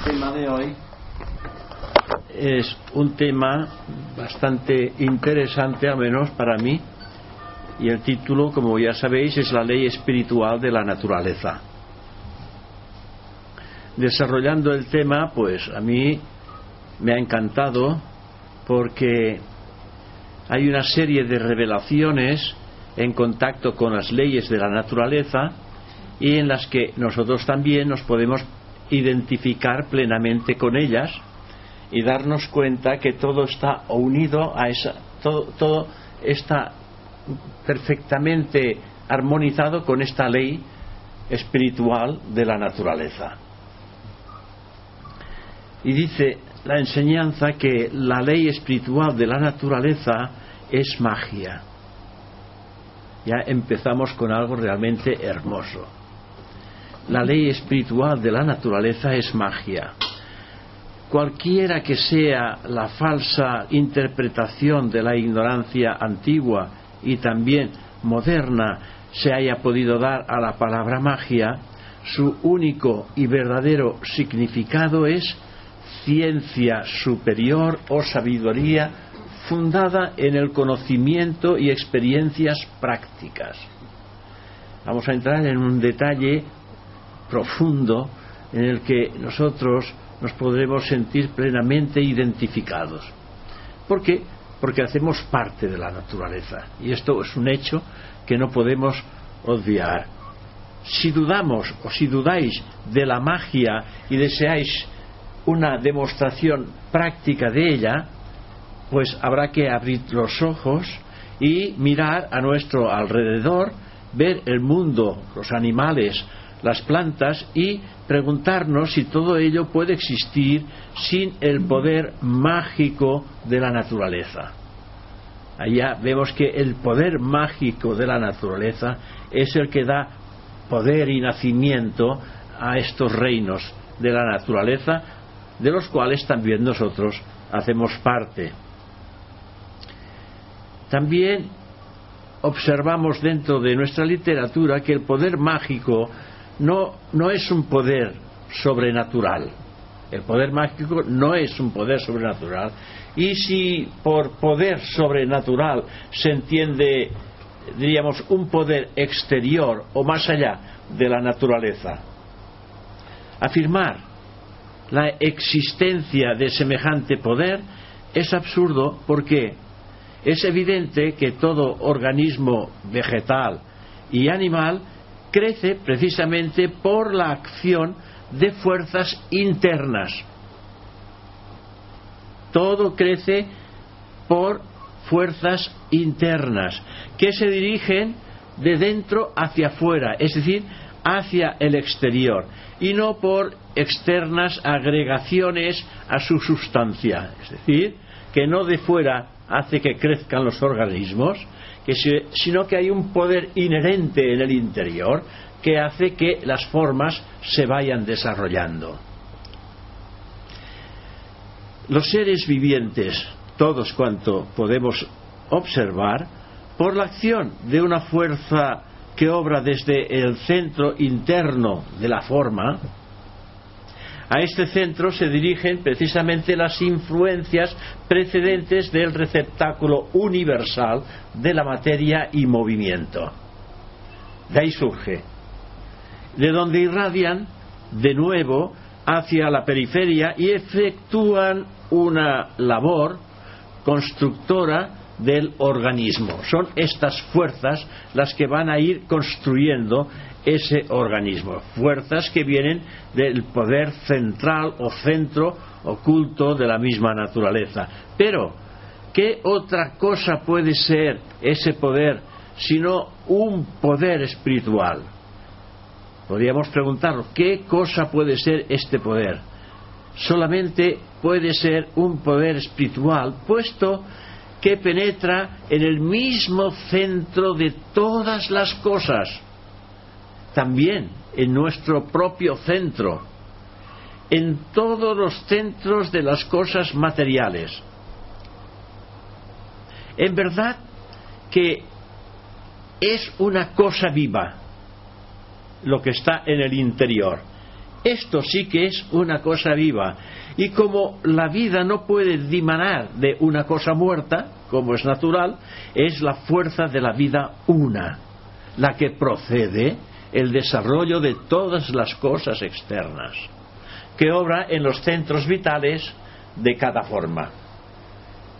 El tema de hoy es un tema bastante interesante, al menos para mí, y el título, como ya sabéis, es la ley espiritual de la naturaleza. Desarrollando el tema, pues a mí me ha encantado porque hay una serie de revelaciones en contacto con las leyes de la naturaleza y en las que nosotros también nos podemos identificar plenamente con ellas y darnos cuenta que todo está unido a esa todo, todo está perfectamente armonizado con esta ley espiritual de la naturaleza. Y dice la enseñanza que la ley espiritual de la naturaleza es magia. Ya empezamos con algo realmente hermoso. La ley espiritual de la naturaleza es magia. Cualquiera que sea la falsa interpretación de la ignorancia antigua y también moderna se haya podido dar a la palabra magia, su único y verdadero significado es ciencia superior o sabiduría fundada en el conocimiento y experiencias prácticas. Vamos a entrar en un detalle profundo en el que nosotros nos podremos sentir plenamente identificados. ¿Por qué? Porque hacemos parte de la naturaleza y esto es un hecho que no podemos obviar. Si dudamos o si dudáis de la magia y deseáis una demostración práctica de ella, pues habrá que abrir los ojos y mirar a nuestro alrededor, ver el mundo, los animales, las plantas y preguntarnos si todo ello puede existir sin el poder mágico de la naturaleza. Allá vemos que el poder mágico de la naturaleza es el que da poder y nacimiento a estos reinos de la naturaleza, de los cuales también nosotros hacemos parte. También observamos dentro de nuestra literatura que el poder mágico no, no es un poder sobrenatural. El poder mágico no es un poder sobrenatural. Y si por poder sobrenatural se entiende, diríamos, un poder exterior o más allá de la naturaleza, afirmar la existencia de semejante poder es absurdo porque es evidente que todo organismo vegetal y animal crece precisamente por la acción de fuerzas internas. Todo crece por fuerzas internas que se dirigen de dentro hacia afuera, es decir, hacia el exterior, y no por externas agregaciones a su sustancia, es decir, que no de fuera hace que crezcan los organismos, sino que hay un poder inherente en el interior que hace que las formas se vayan desarrollando. Los seres vivientes, todos cuanto podemos observar, por la acción de una fuerza que obra desde el centro interno de la forma, a este centro se dirigen precisamente las influencias precedentes del receptáculo universal de la materia y movimiento. De ahí surge, de donde irradian de nuevo hacia la periferia y efectúan una labor constructora del organismo. Son estas fuerzas las que van a ir construyendo ese organismo. Fuerzas que vienen del poder central o centro oculto de la misma naturaleza. Pero, ¿qué otra cosa puede ser ese poder sino un poder espiritual? Podríamos preguntarnos, ¿qué cosa puede ser este poder? Solamente puede ser un poder espiritual, puesto que penetra en el mismo centro de todas las cosas, también en nuestro propio centro, en todos los centros de las cosas materiales. En verdad que es una cosa viva lo que está en el interior. Esto sí que es una cosa viva. Y como la vida no puede dimanar de una cosa muerta, como es natural, es la fuerza de la vida una, la que procede el desarrollo de todas las cosas externas, que obra en los centros vitales de cada forma.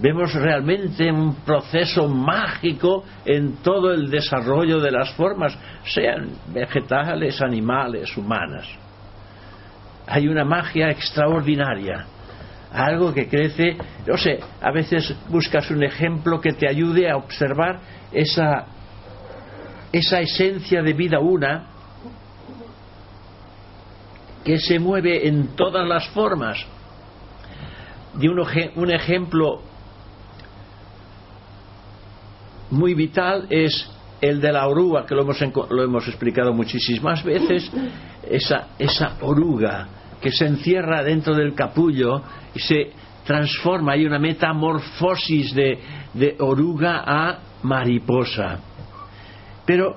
Vemos realmente un proceso mágico en todo el desarrollo de las formas, sean vegetales, animales, humanas. Hay una magia extraordinaria, algo que crece, no sé, a veces buscas un ejemplo que te ayude a observar esa, esa esencia de vida una que se mueve en todas las formas. De un, un ejemplo muy vital es el de la oruga, que lo hemos, lo hemos explicado muchísimas veces, esa, esa oruga que se encierra dentro del capullo y se transforma, hay una metamorfosis de, de oruga a mariposa. Pero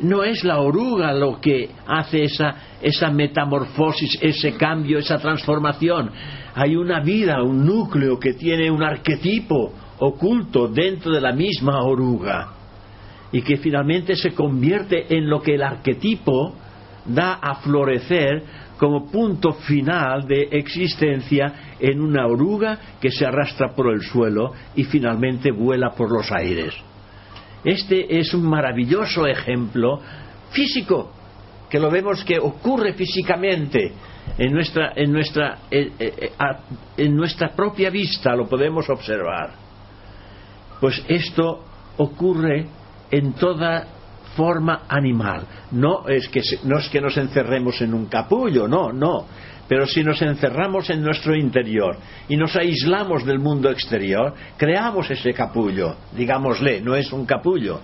no es la oruga lo que hace esa, esa metamorfosis, ese cambio, esa transformación. Hay una vida, un núcleo que tiene un arquetipo oculto dentro de la misma oruga y que finalmente se convierte en lo que el arquetipo da a florecer como punto final de existencia en una oruga que se arrastra por el suelo y finalmente vuela por los aires. Este es un maravilloso ejemplo físico, que lo vemos que ocurre físicamente en nuestra, en nuestra, eh, eh, en nuestra propia vista, lo podemos observar. Pues esto ocurre en toda forma animal. No es que, no es que nos encerremos en un capullo, no, no. Pero si nos encerramos en nuestro interior y nos aislamos del mundo exterior, creamos ese capullo, digámosle, no es un capullo.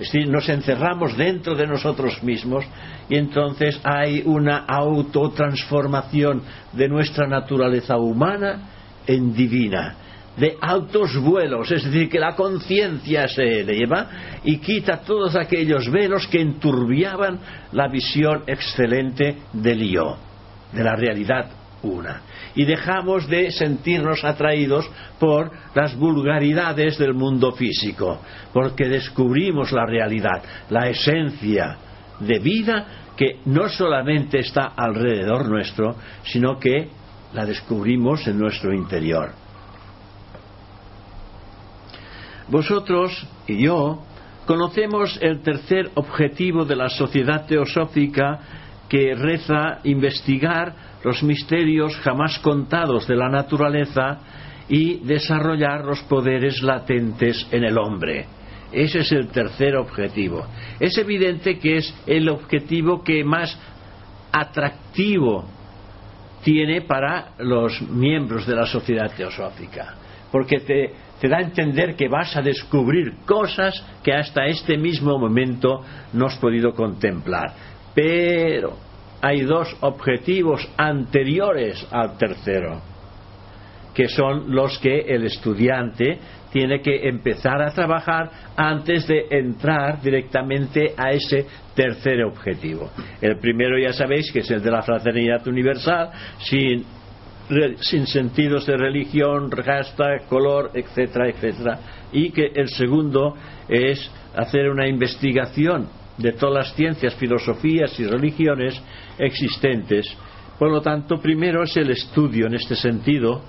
Es decir, nos encerramos dentro de nosotros mismos y entonces hay una autotransformación de nuestra naturaleza humana en divina de altos vuelos, es decir, que la conciencia se eleva y quita todos aquellos velos que enturbiaban la visión excelente del yo, de la realidad una. Y dejamos de sentirnos atraídos por las vulgaridades del mundo físico, porque descubrimos la realidad, la esencia de vida que no solamente está alrededor nuestro, sino que la descubrimos en nuestro interior. Vosotros y yo conocemos el tercer objetivo de la sociedad teosófica que reza investigar los misterios jamás contados de la naturaleza y desarrollar los poderes latentes en el hombre. Ese es el tercer objetivo. Es evidente que es el objetivo que más atractivo tiene para los miembros de la sociedad teosófica, porque te da a entender que vas a descubrir cosas que hasta este mismo momento no has podido contemplar. Pero hay dos objetivos anteriores al tercero, que son los que el estudiante tiene que empezar a trabajar antes de entrar directamente a ese tercer objetivo. El primero ya sabéis que es el de la fraternidad universal, sin sin sentidos de religión, rasta, color, etcétera, etcétera. Y que el segundo es hacer una investigación de todas las ciencias, filosofías y religiones existentes. Por lo tanto, primero es el estudio en este sentido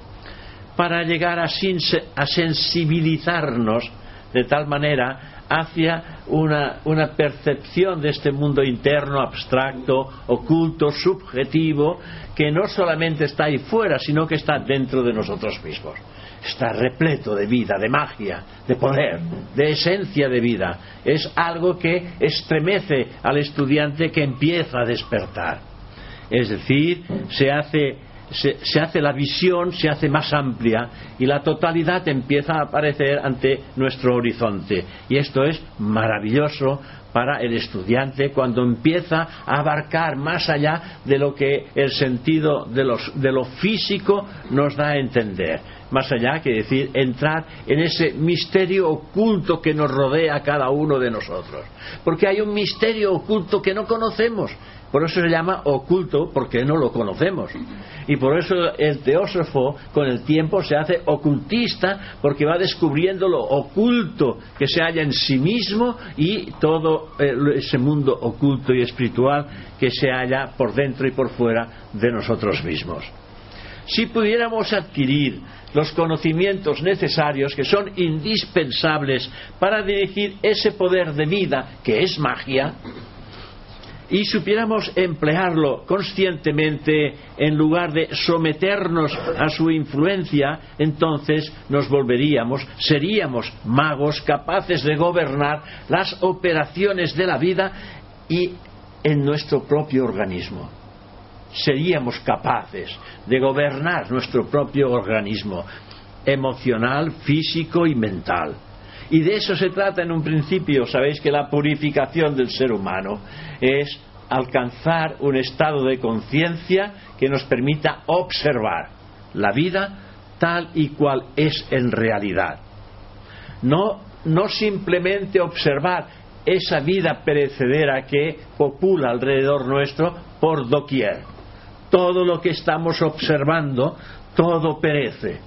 para llegar a, sensibilizarnos de tal manera hacia una, una, percepción de este mundo interno, abstracto, oculto, subjetivo, que no solamente está ahí fuera, sino que está dentro de nosotros mismos. Está repleto de vida, de magia, de poder, de esencia de vida. Es algo que estremece al estudiante que empieza a despertar. Es decir, se hace se, hace la visión, se hace más amplia y la totalidad empieza a aparecer ante nuestro horizonte. Y esto es maravilloso para el estudiante cuando empieza a abarcar más allá de lo que el sentido de, de lo físico nos da a entender. Más allá que decir, entrar en ese misterio oculto que nos rodea a cada uno de nosotros. Porque hay un misterio oculto que no conocemos por eso se llama oculto, porque no lo conocemos. Y por eso el teósofo con el tiempo se hace ocultista, porque va descubriendo lo oculto que se halla en sí mismo y todo eh, ese mundo oculto y espiritual que se halla por dentro y por fuera de nosotros mismos. Si pudiéramos adquirir los conocimientos necesarios que son indispensables para dirigir ese poder de vida que es magia, y supiéramos emplearlo conscientemente en lugar de someternos a su influencia, entonces nos volveríamos, seríamos magos capaces de gobernar las operaciones de la vida y en nuestro propio organismo. Seríamos capaces de gobernar nuestro propio organismo emocional, físico y mental y de eso se trata en un principio. Sabéis que la purificación del ser humano es alcanzar un estado de conciencia que nos permita observar la vida tal y cual es en realidad. No, no simplemente observar esa vida perecedera que popula alrededor nuestro por doquier. Todo lo que estamos observando, todo perece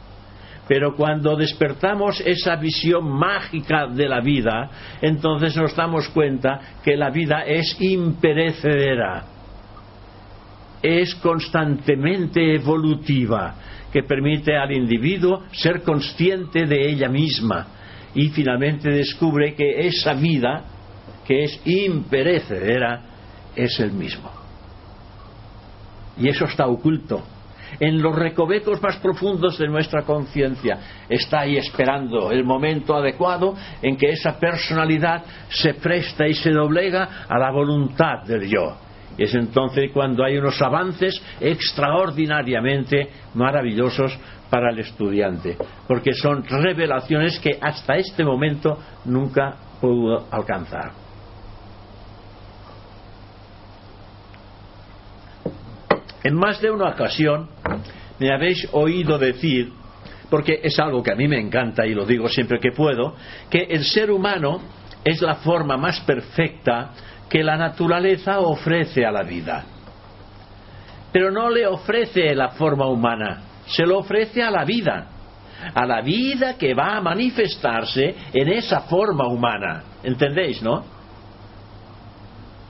pero cuando despertamos esa visión mágica de la vida, entonces nos damos cuenta que la vida es imperecedera, es constantemente evolutiva, que permite al individuo ser consciente de ella misma. Y finalmente descubre que esa vida, que es imperecedera, es el mismo. Y eso está oculto en los recovecos más profundos de nuestra conciencia. Está ahí esperando el momento adecuado en que esa personalidad se presta y se doblega a la voluntad del yo. Y es entonces cuando hay unos avances extraordinariamente maravillosos para el estudiante, porque son revelaciones que hasta este momento nunca pudo alcanzar. En más de una ocasión me habéis oído decir, porque es algo que a mí me encanta y lo digo siempre que puedo, que el ser humano es la forma más perfecta que la naturaleza ofrece a la vida. Pero no le ofrece la forma humana, se lo ofrece a la vida, a la vida que va a manifestarse en esa forma humana. ¿Entendéis, no?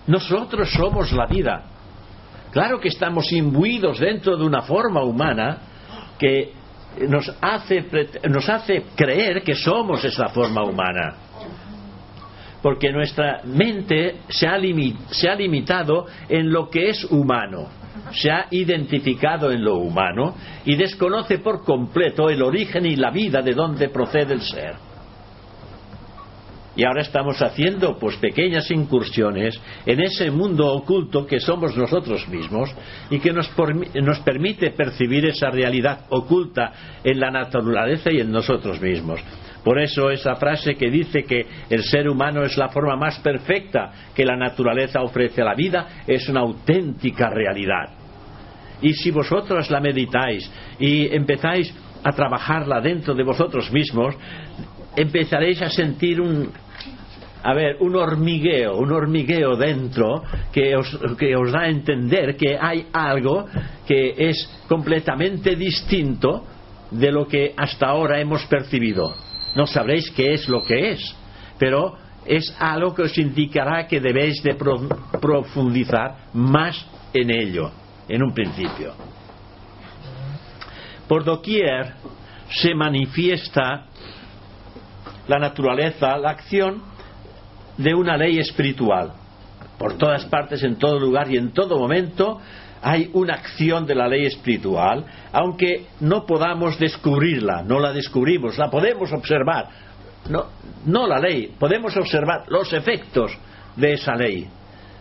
Nosotros somos la vida. Claro que estamos imbuidos dentro de una forma humana que nos hace, nos hace creer que somos esa forma humana. Porque nuestra mente se ha, se ha limitado en lo que es humano, se ha identificado en lo humano y desconoce por completo el origen y la vida de donde procede el ser. Y ahora estamos haciendo pues pequeñas incursiones en ese mundo oculto que somos nosotros mismos y que nos, nos permite percibir esa realidad oculta en la naturaleza y en nosotros mismos. Por eso esa frase que dice que el ser humano es la forma más perfecta que la naturaleza ofrece a la vida es una auténtica realidad. Y si vosotros la meditáis y empezáis a trabajarla dentro de vosotros mismos, empezaréis a sentir un, a ver, un hormigueo, un hormigueo dentro que os, que os da a entender que hay algo que es completamente distinto de lo que hasta ahora hemos percibido. No sabréis qué es lo que es, pero es algo que os indicará que debéis de profundizar más en ello, en un principio. Por doquier se manifiesta la naturaleza, la acción de una ley espiritual. Por todas partes, en todo lugar y en todo momento hay una acción de la ley espiritual, aunque no podamos descubrirla, no la descubrimos, la podemos observar. No, no la ley, podemos observar los efectos de esa ley.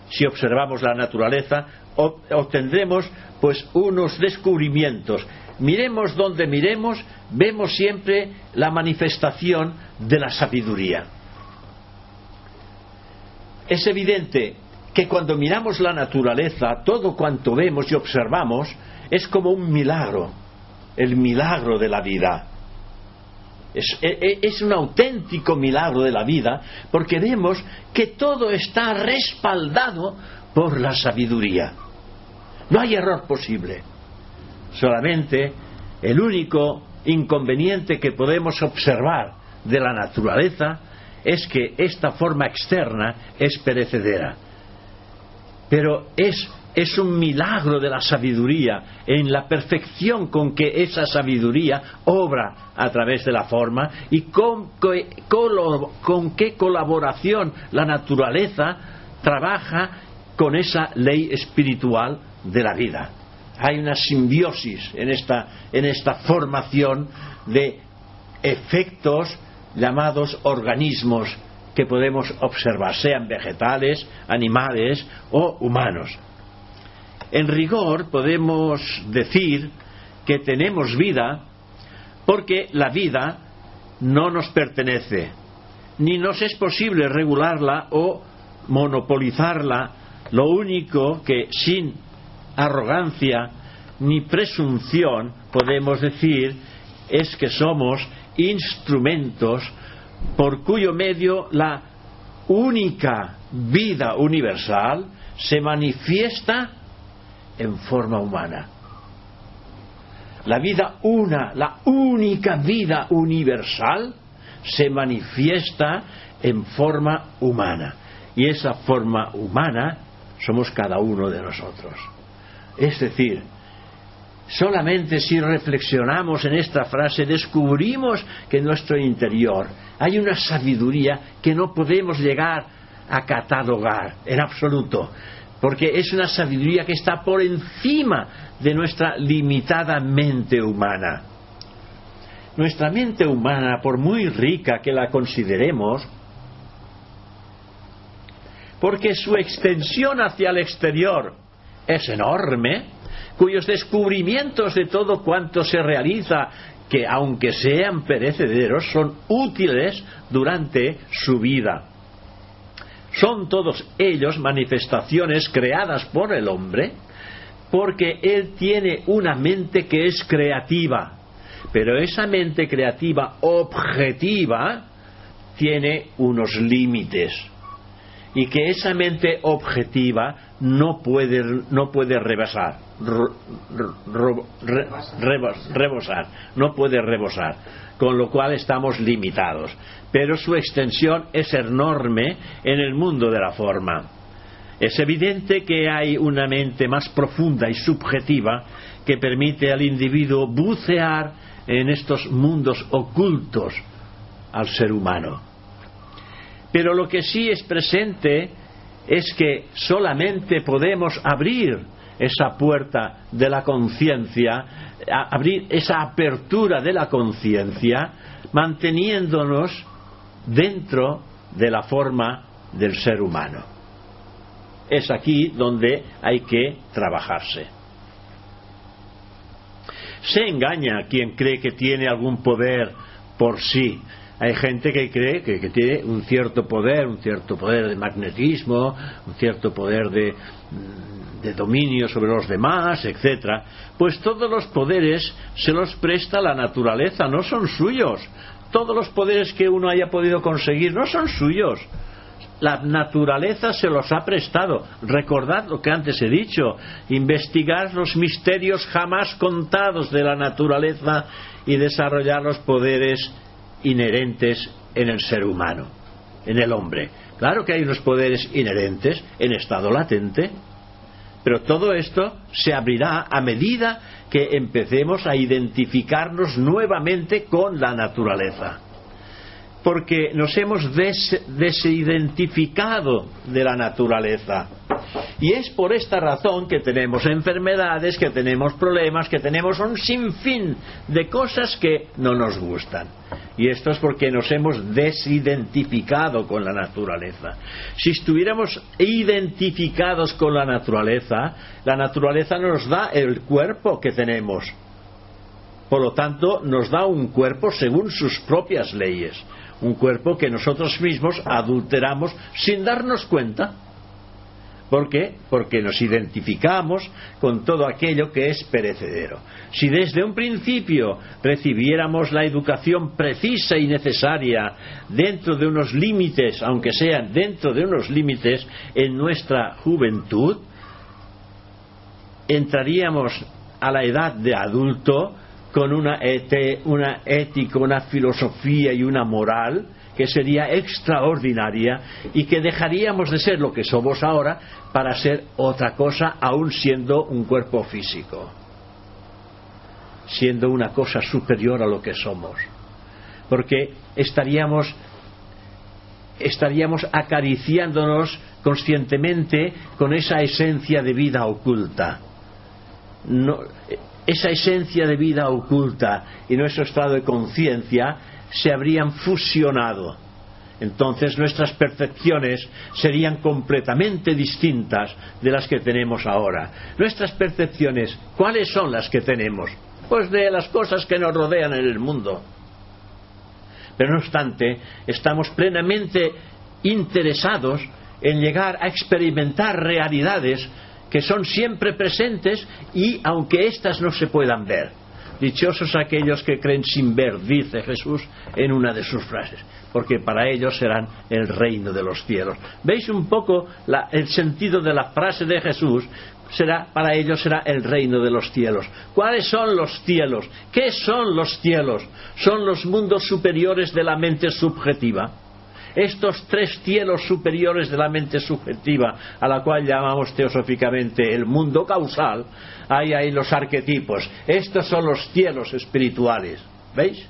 Si observamos la naturaleza, obtendremos pues unos descubrimientos. Miremos donde miremos, vemos siempre la manifestación de la sabiduría. Es evidente que cuando miramos la naturaleza, todo cuanto vemos y observamos es como un milagro, el milagro de la vida. Es, e, e, es, un auténtico milagro de la vida porque vemos que todo está respaldado por la sabiduría. No hay error posible. Solamente el único inconveniente que podemos observar de la naturaleza es que esta forma externa es perecedera. Pero es, es un milagro de la sabiduría en la perfección con que esa sabiduría obra a través de la forma y con, qué colaboración la naturaleza trabaja con esa ley espiritual de la vida. Hay una simbiosis en esta, en esta formación de efectos llamados organismos que podemos observar, sean vegetales, animales o humanos. En rigor podemos decir que tenemos vida porque la vida no nos pertenece, ni nos es posible regularla o monopolizarla, lo único que sin arrogancia ni presunción podemos decir es que somos instrumentos por cuyo medio la única vida universal se manifiesta en forma humana. La vida una, la única vida universal se manifiesta en forma humana. Y esa forma humana somos cada uno de nosotros. Es decir, solamente si reflexionamos en esta frase descubrimos que en nuestro interior hay una sabiduría que no podemos llegar a catalogar en absoluto, porque es una sabiduría que está por encima de nuestra limitada mente humana. Nuestra mente humana, por muy rica que la consideremos, porque su extensión hacia el exterior es enorme, cuyos descubrimientos de todo cuanto se realiza, que aunque sean perecederos, son útiles durante su vida. Son todos ellos manifestaciones creadas por el hombre, porque él tiene una mente que es creativa, pero esa mente creativa objetiva tiene unos límites y que esa mente objetiva no puede, no puede rebasar, rebosar, no puede rebosar, con lo cual estamos limitados. Pero su extensión es enorme en el mundo de la forma. Es evidente que hay una mente más profunda y subjetiva que permite al individuo bucear en estos mundos ocultos al ser humano pero lo que sí es presente es que solamente podemos abrir esa puerta de la conciencia, abrir esa apertura de la conciencia, manteniéndonos dentro de la forma del ser humano. Es aquí donde hay que trabajarse. Se engaña quien cree que tiene algún poder por sí, hay gente que cree que, tiene un cierto poder, un cierto poder de magnetismo, un cierto poder de, mm, de dominio sobre los demás, etcétera. Pues todos los poderes se los presta la naturaleza, no son suyos. Todos los poderes que uno haya podido conseguir no son suyos. La naturaleza se los ha prestado. Recordad lo que antes he dicho. Investigar los misterios jamás contados de la naturaleza y desarrollar los poderes inherentes en el ser humano, en el hombre. Claro que hay unos poderes inherentes en estado latente, pero todo esto se abrirá a medida que empecemos a identificarnos nuevamente con la naturaleza. Porque nos hemos desidentificado de la naturaleza. Y es por esta razón que tenemos enfermedades, que tenemos problemas, que tenemos un sinfín de cosas que no nos gustan. Y esto es porque nos hemos desidentificado con la naturaleza. Si estuviéramos identificados con la naturaleza, la naturaleza nos da el cuerpo que tenemos. Por lo tanto, nos da un cuerpo según sus propias leyes un cuerpo que nosotros mismos adulteramos sin darnos cuenta. ¿Por qué? Porque nos identificamos con todo aquello que es perecedero. Si desde un principio recibiéramos la educación precisa y necesaria dentro de unos límites, aunque sean dentro de unos límites en nuestra juventud, entraríamos a la edad de adulto con una, una ética, una filosofía y una moral que sería extraordinaria y que dejaríamos de ser lo que somos ahora para ser otra cosa aún siendo un cuerpo físico, siendo una cosa superior a lo que somos, porque estaríamos estaríamos acariciándonos conscientemente con esa esencia de vida oculta. Esa esencia de vida oculta y nuestro estado de conciencia se habrían fusionado. Entonces nuestras percepciones serían completamente distintas de las que tenemos ahora. Nuestras percepciones, ¿cuáles son las que tenemos? Pues de las cosas que nos rodean en el mundo. Pero no obstante, estamos plenamente interesados en llegar a experimentar realidades que son siempre presentes y aunque éstas no se puedan ver. Dichosos aquellos que creen sin ver, dice Jesús en una de sus frases, porque para ellos serán el reino de los cielos. ¿Veis un poco el sentido de la frase de Jesús? Será, para ellos será el reino de los cielos. ¿Cuáles son los cielos? ¿Qué son los cielos? Son los mundos superiores de la mente subjetiva estos tres cielos superiores de la mente subjetiva, a la cual llamamos teosóficamente el mundo causal, hay ahí los arquetipos. Estos son los cielos espirituales. ¿Veis?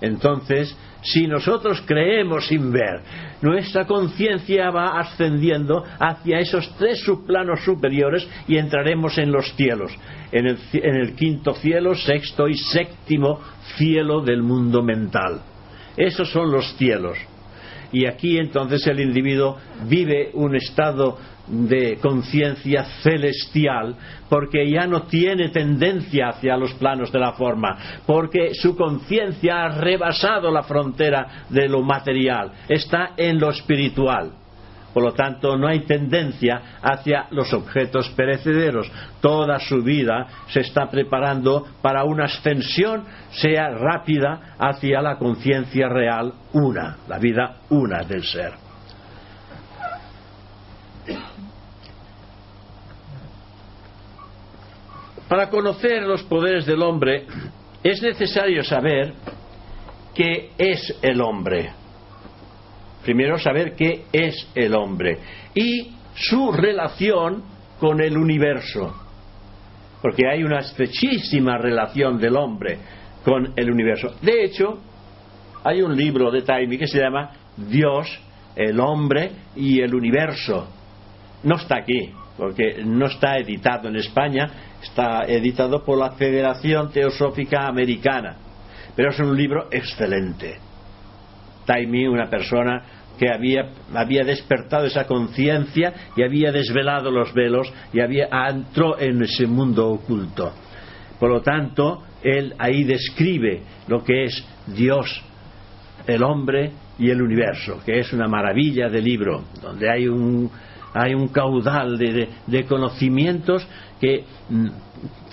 Entonces, si nosotros creemos sin ver, nuestra conciencia va ascendiendo hacia esos tres subplanos superiores y entraremos en los cielos, en el, en el quinto cielo, sexto y séptimo cielo del mundo mental. Esos son los cielos. Y aquí entonces el individuo vive un estado de conciencia celestial porque ya no tiene tendencia hacia los planos de la forma, porque su conciencia ha rebasado la frontera de lo material, está en lo espiritual. Por lo tanto, no hay tendencia hacia los objetos perecederos. Toda su vida se está preparando para una ascensión, sea rápida, hacia la conciencia real una, la vida una del ser. Para conocer los poderes del hombre es necesario saber qué es el hombre primero saber qué es el hombre y su relación con el universo. Porque hay una estrechísima relación del hombre con el universo. De hecho, hay un libro de Taimi que se llama Dios, el hombre y el universo. No está aquí, porque no está editado en España, está editado por la Federación Teosófica Americana. Pero es un libro excelente. Taimi, una persona que había, había despertado esa conciencia y había desvelado los velos y había, entró en ese mundo oculto. Por lo tanto, él ahí describe lo que es Dios, el hombre y el universo, que es una maravilla de libro, donde hay un, hay un caudal de, conocimientos que mm,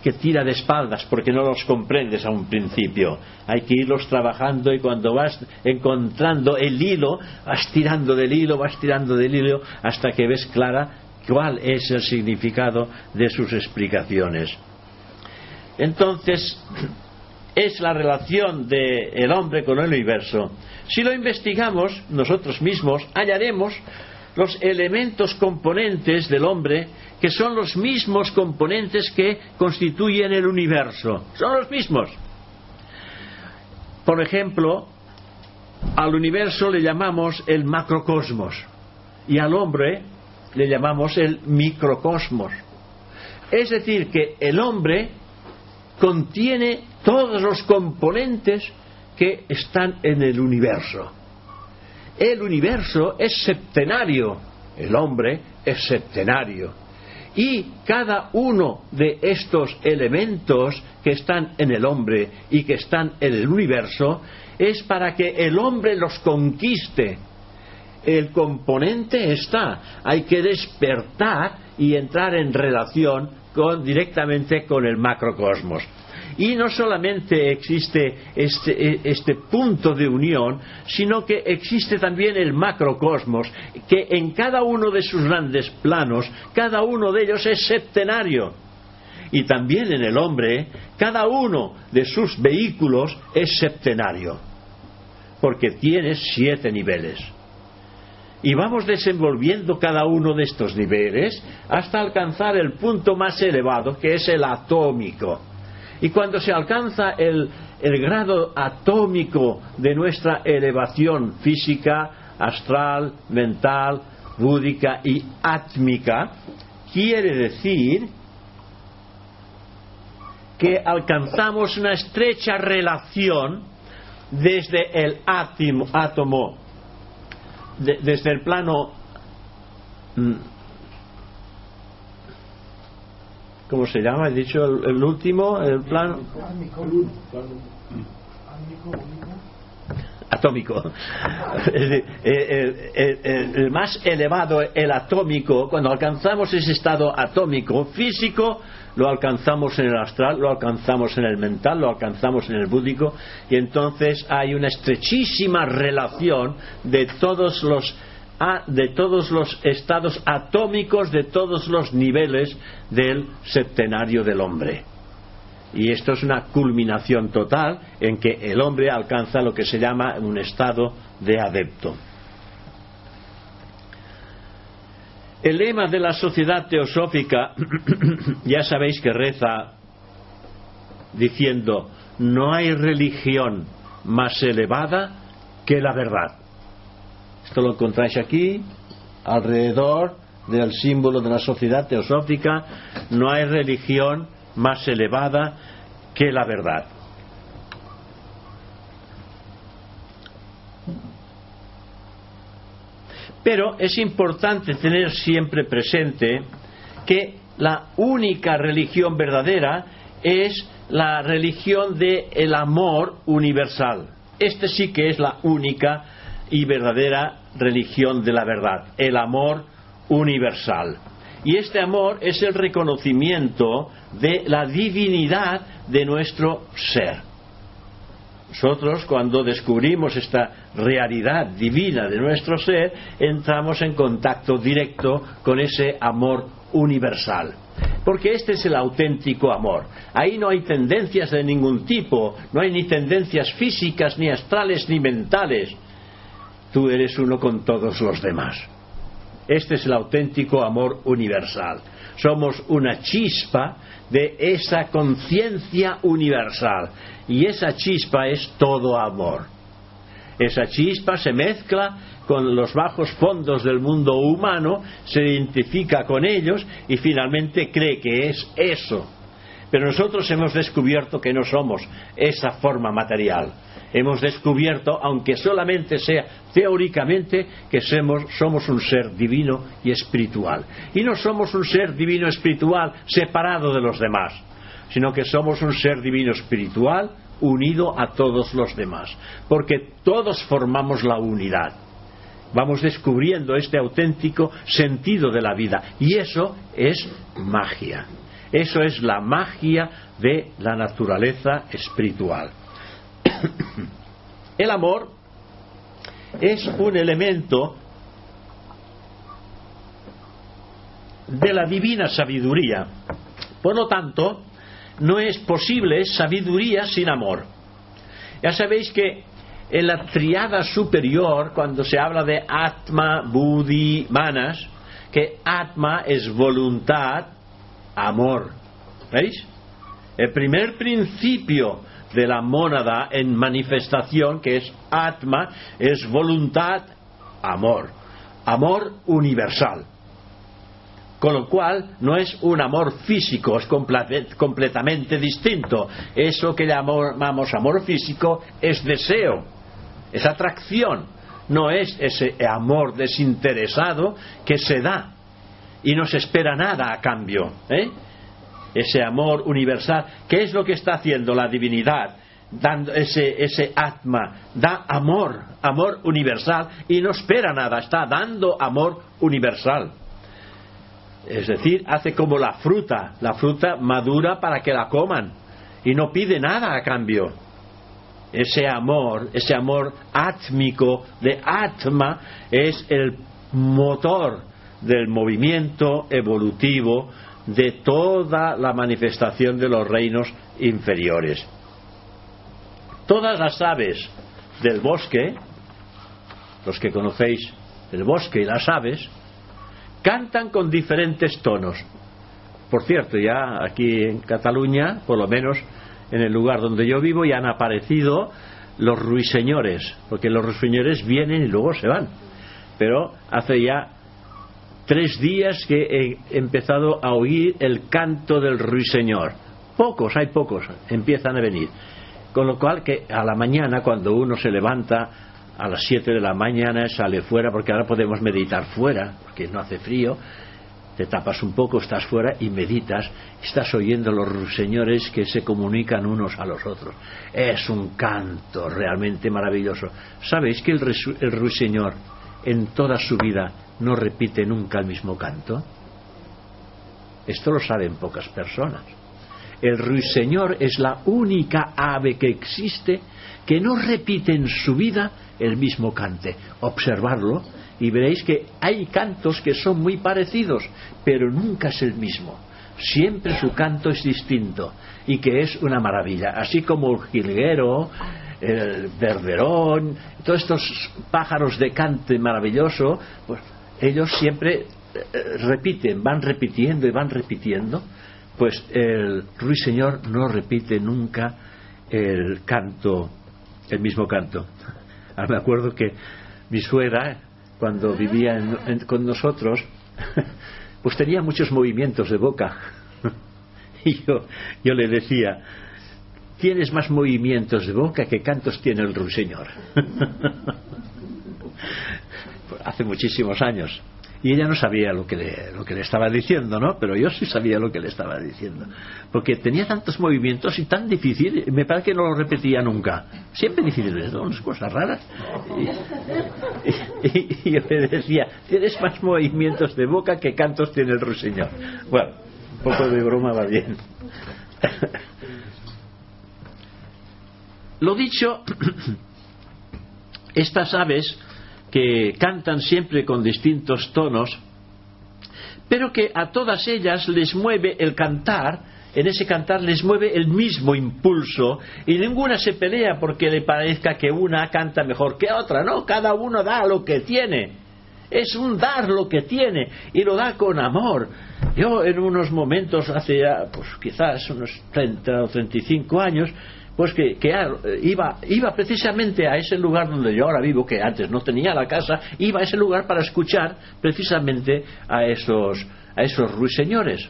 que tira de espaldas porque no los comprendes a un principio. Hay que irlos trabajando y cuando vas encontrando el hilo, vas tirando del hilo, vas tirando del hilo hasta que ves clara cuál es el significado de sus explicaciones. Entonces, es la relación del hombre con el universo. Si lo investigamos nosotros mismos, hallaremos los elementos componentes del hombre que son los mismos componentes que constituyen el universo. Son los mismos. Por ejemplo, al universo le llamamos el macrocosmos y al hombre le llamamos el microcosmos. Es decir, que el hombre contiene todos los componentes que están en el universo. El universo es septenario, el hombre es septenario. Y cada uno de estos elementos que están en el hombre y que están en el universo es para que el hombre los conquiste. El componente está, hay que despertar y entrar en relación con, directamente con el macrocosmos. Y no solamente existe este, este, punto de unión, sino que existe también el macrocosmos, que en cada uno de sus grandes planos, cada uno de ellos es septenario. Y también en el hombre, cada uno de sus vehículos es septenario, porque tiene siete niveles. Y vamos desenvolviendo cada uno de estos niveles hasta alcanzar el punto más elevado, que es el atómico y cuando se alcanza el, grado atómico de nuestra elevación física, astral, mental, búdica y átmica, quiere decir que alcanzamos una estrecha relación desde el átomo, desde el plano mm, ¿cómo se llama? He dicho el, último, el plan atómico. el, más elevado, el atómico, cuando alcanzamos ese estado atómico físico, lo alcanzamos en el astral, lo alcanzamos en el mental, lo alcanzamos en el búdico, y entonces hay una estrechísima relación de todos los de todos los estados atómicos de todos los niveles del septenario del hombre. Y esto es una culminación total en que el hombre alcanza lo que se llama un estado de adepto. El lema de la sociedad teosófica, ya sabéis que reza diciendo, no hay religión más elevada que la verdad. Esto lo encontráis aquí, alrededor del símbolo de la sociedad teosófica. No hay religión más elevada que la verdad. Pero es importante tener siempre presente que la única religión verdadera es la religión del amor universal. Este sí que es la única y verdadera religión de la verdad, el amor universal. Y este amor es el reconocimiento de la divinidad de nuestro ser. Nosotros cuando descubrimos esta realidad divina de nuestro ser, entramos en contacto directo con ese amor universal. Porque este es el auténtico amor. Ahí no hay tendencias de ningún tipo, no hay ni tendencias físicas, ni astrales, ni mentales tú eres uno con todos los demás. Este es el auténtico amor universal. Somos una chispa de esa conciencia universal. Y esa chispa es todo amor. Esa chispa se mezcla con los bajos fondos del mundo humano, se identifica con ellos y finalmente cree que es eso. Pero nosotros hemos descubierto que no somos esa forma material hemos descubierto, aunque solamente sea teóricamente, que somos, un ser divino y espiritual. Y no somos un ser divino espiritual separado de los demás, sino que somos un ser divino espiritual unido a todos los demás, porque todos formamos la unidad. Vamos descubriendo este auténtico sentido de la vida y eso es magia. Eso es la magia de la naturaleza espiritual. El amor es un elemento de la divina sabiduría. Por lo tanto, no es posible sabiduría sin amor. Ya sabéis que en la triada superior, cuando se habla de Atma, Buddhi, Manas, que Atma es voluntad, amor. ¿Veis? El primer principio de la mónada en manifestación, que es Atma, es voluntad, amor. Amor universal. Con lo cual no es un amor físico, es completamente distinto. Eso que llamamos amor físico es deseo, es atracción, no es ese amor desinteresado que se da y no se espera nada a cambio. ¿eh? Ese amor universal, ¿qué es lo que está haciendo la divinidad? Dando ese, ese atma, da amor, amor universal y no espera nada, está dando amor universal. Es decir, hace como la fruta, la fruta madura para que la coman y no pide nada a cambio. Ese amor, ese amor átmico de Atma es el motor del movimiento evolutivo de toda la manifestación de los reinos inferiores. Todas las aves del bosque, los que conocéis el bosque y las aves, cantan con diferentes tonos. Por cierto, ya aquí en Cataluña, por lo menos en el lugar donde yo vivo, ya han aparecido los ruiseñores, porque los ruiseñores vienen y luego se van. Pero hace ya tres días que he empezado a oír el canto del ruiseñor. Pocos, hay pocos, empiezan a venir. Con lo cual que a la mañana, cuando uno se levanta a las 7 de la mañana sale fuera, porque ahora podemos meditar fuera, porque no hace frío, te tapas un poco, estás fuera y meditas, estás oyendo los ruiseñores que se comunican unos a los otros. Es un canto realmente maravilloso. ¿Sabéis que el, el ruiseñor en toda su vida no repite nunca el mismo canto? Esto lo saben pocas personas. El ruiseñor es la única ave que existe que no repite en su vida el mismo cante. Observarlo y veréis que hay cantos que son muy parecidos, pero nunca es el mismo. Siempre su canto es distinto y que es una maravilla. Así como el jilguero, el verderón, todos estos pájaros de cante maravilloso, pues ellos siempre eh, repiten, van repitiendo y van repitiendo, pues el ruiseñor no repite nunca el canto, el mismo canto. Ah, me acuerdo que mi suegra, cuando vivía con nosotros, pues tenía muchos movimientos de boca. y yo, yo le decía, tienes más movimientos de boca que cantos tiene el ruiseñor. Hace muchísimos años y ella no sabía lo que, le, lo que le estaba diciendo, ¿no? Pero yo sí sabía lo que le estaba diciendo. Porque tenía tantos movimientos y tan difícil, me parece que no lo repetía nunca. Siempre difíciles, ¿no? Unas cosas raras. Y, yo le decía, tienes más movimientos de boca que cantos tiene el ruiseñor. Bueno, un poco de broma va bien. Lo dicho, estas aves que cantan siempre con distintos tonos, pero que a todas ellas les mueve el cantar, en ese cantar les mueve el mismo impulso y ninguna se pelea porque le parezca que una canta mejor que otra, no, cada uno da lo que tiene. Es un dar lo que tiene y lo da con amor. Yo en unos momentos, hace ya, pues quizás unos 30 o 35 años, pues que, iba, iba precisamente a ese lugar donde yo ahora vivo, que antes no tenía la casa, iba a ese lugar para escuchar precisamente a esos, a esos ruiseñores.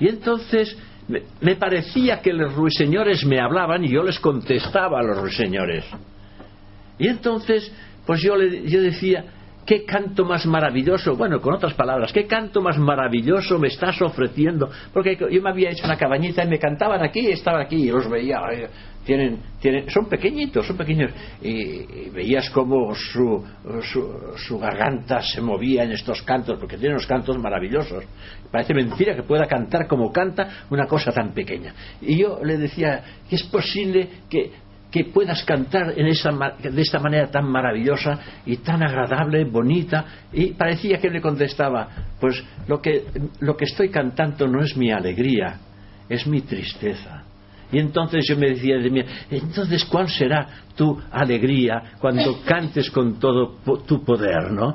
Y entonces me, parecía que los ruiseñores me hablaban y yo les contestaba a los ruiseñores. Y entonces, pues yo, le, yo decía, qué canto más maravilloso, bueno, con otras palabras, qué canto más maravilloso me estás ofreciendo, porque yo me había hecho una cabañita y me cantaban aquí y estaba aquí y los veía, tienen, tienen, son pequeñitos, son pequeños, y, veías cómo su, su, garganta se movía en estos cantos, porque tienen unos cantos maravillosos. Parece mentira que pueda cantar como canta una cosa tan pequeña. Y yo le decía, es posible que que puedas cantar en esa, de esta manera tan maravillosa y tan agradable, bonita. Y parecía que le contestaba, pues lo que, lo que estoy cantando no es mi alegría, es mi tristeza. Y entonces yo me decía de mí, entonces ¿cuál será tu alegría cuando cantes con todo tu poder, no?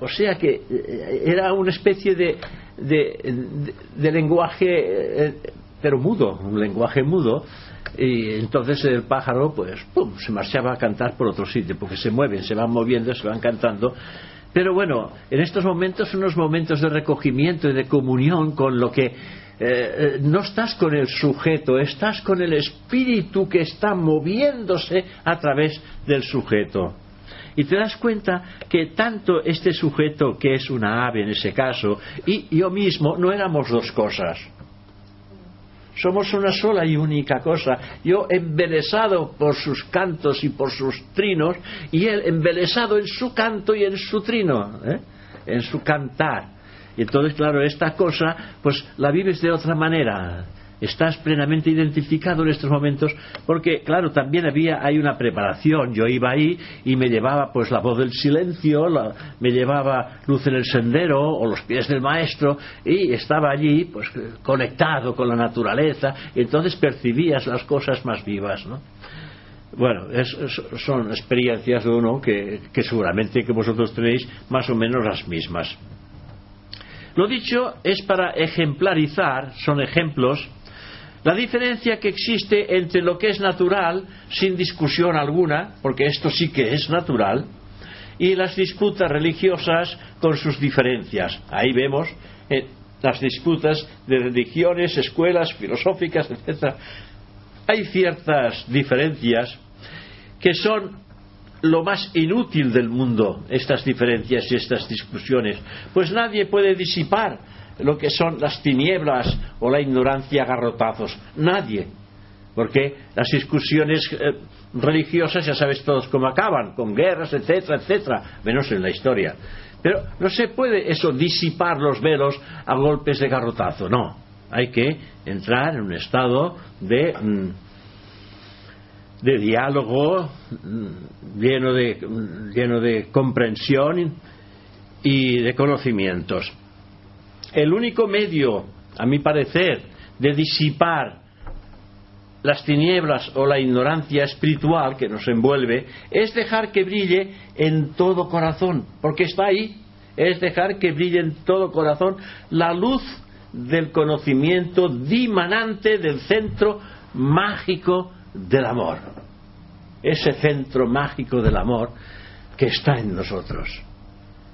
O sea que eh, era una especie de, de, lenguaje eh, pero mudo, un lenguaje mudo, y entonces el pájaro, pues, pum, se marchaba a cantar por otro sitio, porque se mueven, se van moviendo, se van cantando. Pero bueno, en estos momentos son unos momentos de recogimiento y de comunión con lo que eh, eh, no estás con el sujeto, estás con el espíritu que está moviéndose a través del sujeto. Y te das cuenta que tanto este sujeto, que es una ave en ese caso, y yo mismo no éramos dos cosas. Somos una sola y única cosa. Yo embelesado por sus cantos y por sus trinos, y él embelesado en su canto y en su trino, ¿eh? en su cantar. Y entonces, claro, esta cosa, pues la vives de otra manera estás plenamente identificado en estos momentos porque claro también había hay una preparación yo iba ahí y me llevaba pues la voz del silencio me llevaba luz en el sendero o los pies del maestro y estaba allí pues conectado con la naturaleza y entonces percibías las cosas más vivas ¿no? bueno, son experiencias de uno que, que seguramente que vosotros tenéis más o menos las mismas. Lo dicho es para ejemplarizar, son ejemplos la diferencia que existe entre lo que es natural, sin discusión alguna, porque esto sí que es natural, y las disputas religiosas con sus diferencias. Ahí vemos eh, las disputas de religiones, escuelas filosóficas, etc. Hay ciertas diferencias que son lo más inútil del mundo, estas diferencias y estas discusiones, pues nadie puede disipar lo que son las tinieblas o la ignorancia a garrotazos. Nadie. Porque las discusiones eh, religiosas ya sabes todos cómo acaban, con guerras, etcétera, etcétera, menos en la historia. Pero no se puede eso disipar los velos a golpes de garrotazo, no. Hay que entrar en un estado de, mm, de diálogo mm, lleno de, mm, lleno de comprensión y de conocimientos el único medio, a mi parecer, de disipar las tinieblas o la ignorancia espiritual que nos envuelve es dejar que brille en todo corazón, porque está ahí, es dejar que brille en todo corazón la luz del conocimiento dimanante del centro mágico del amor. Ese centro mágico del amor que está en nosotros.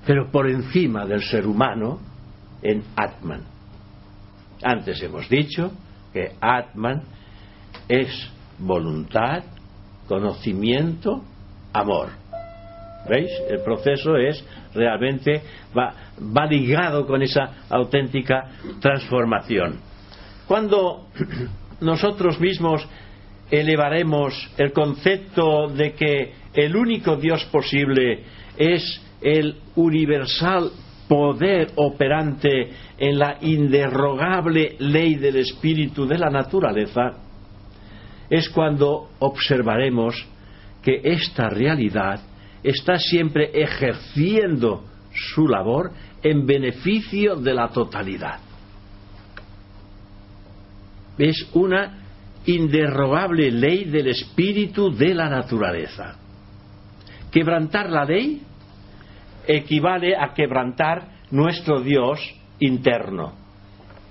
Pero por encima del ser humano, en Atman. Antes hemos dicho que Atman es voluntad, conocimiento, amor. ¿Veis? El proceso es realmente va, ligado con esa auténtica transformación. Cuando nosotros mismos elevaremos el concepto de que el único Dios posible es el universal poder operante en la inderrogable ley del espíritu de la naturaleza, es cuando observaremos que esta realidad está siempre ejerciendo su labor en beneficio de la totalidad. Es una inderrogable ley del espíritu de la naturaleza. Quebrantar la ley equivale a quebrantar nuestro Dios interno.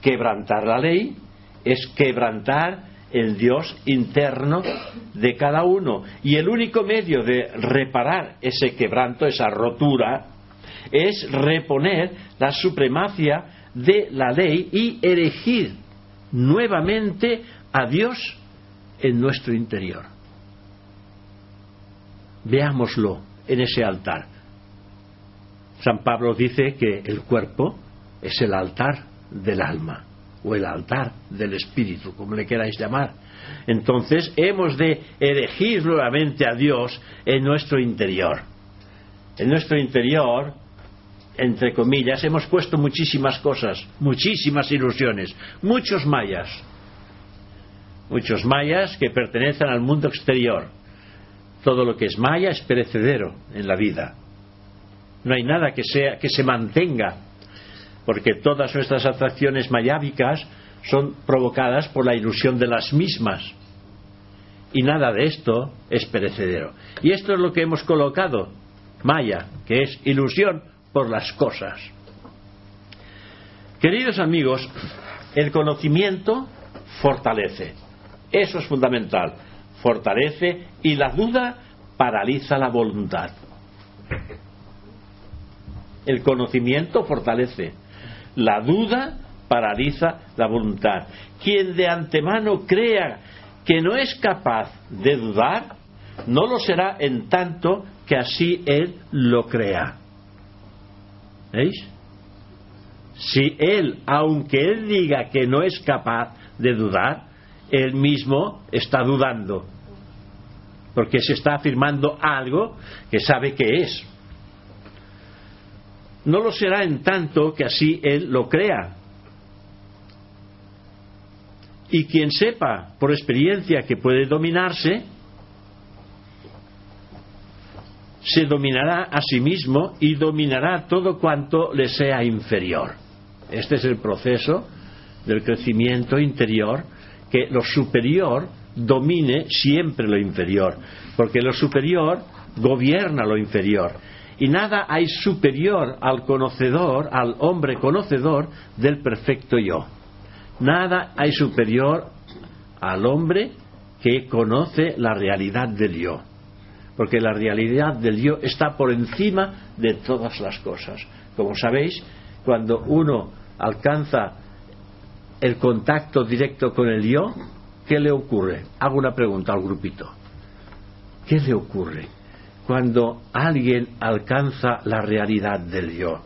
Quebrantar la ley es quebrantar el Dios interno de cada uno. Y el único medio de reparar ese quebranto, esa rotura, es reponer la supremacia de la ley y elegir nuevamente a Dios en nuestro interior. Veámoslo en ese altar. San Pablo dice que el cuerpo es el altar del alma o el altar del espíritu, como le queráis llamar. Entonces hemos de elegir nuevamente a Dios en nuestro interior. En nuestro interior, entre comillas, hemos puesto muchísimas cosas, muchísimas ilusiones, muchos mayas, muchos mayas que pertenecen al mundo exterior. Todo lo que es maya es perecedero en la vida no hay nada que, se mantenga, porque todas nuestras atracciones mayábicas son provocadas por la ilusión de las mismas. Y nada de esto es perecedero. Y esto es lo que hemos colocado, Maya, que es ilusión por las cosas. Queridos amigos, el conocimiento fortalece. Eso es fundamental. Fortalece y la duda paraliza la voluntad. El conocimiento fortalece. La duda paraliza la voluntad. Quien de antemano crea que no es capaz de dudar, no lo será en tanto que así él lo crea. ¿Veis? Si él, aunque él diga que no es capaz de dudar, él mismo está dudando. Porque se está afirmando algo que sabe que es. No lo será en tanto que así él lo crea. Y quien sepa por experiencia que puede dominarse, se dominará a sí mismo y dominará todo cuanto le sea inferior. Este es el proceso del crecimiento interior, que lo superior domine siempre lo inferior, porque lo superior gobierna lo inferior. Y nada hay superior al conocedor, al hombre conocedor del perfecto yo. Nada hay superior al hombre que conoce la realidad del yo porque la realidad del yo está por encima de todas las cosas. Como sabéis, cuando uno alcanza el contacto directo con el yo, ¿qué le ocurre? Hago una pregunta al grupito. ¿Qué le ocurre cuando alguien alcanza la realidad del yo?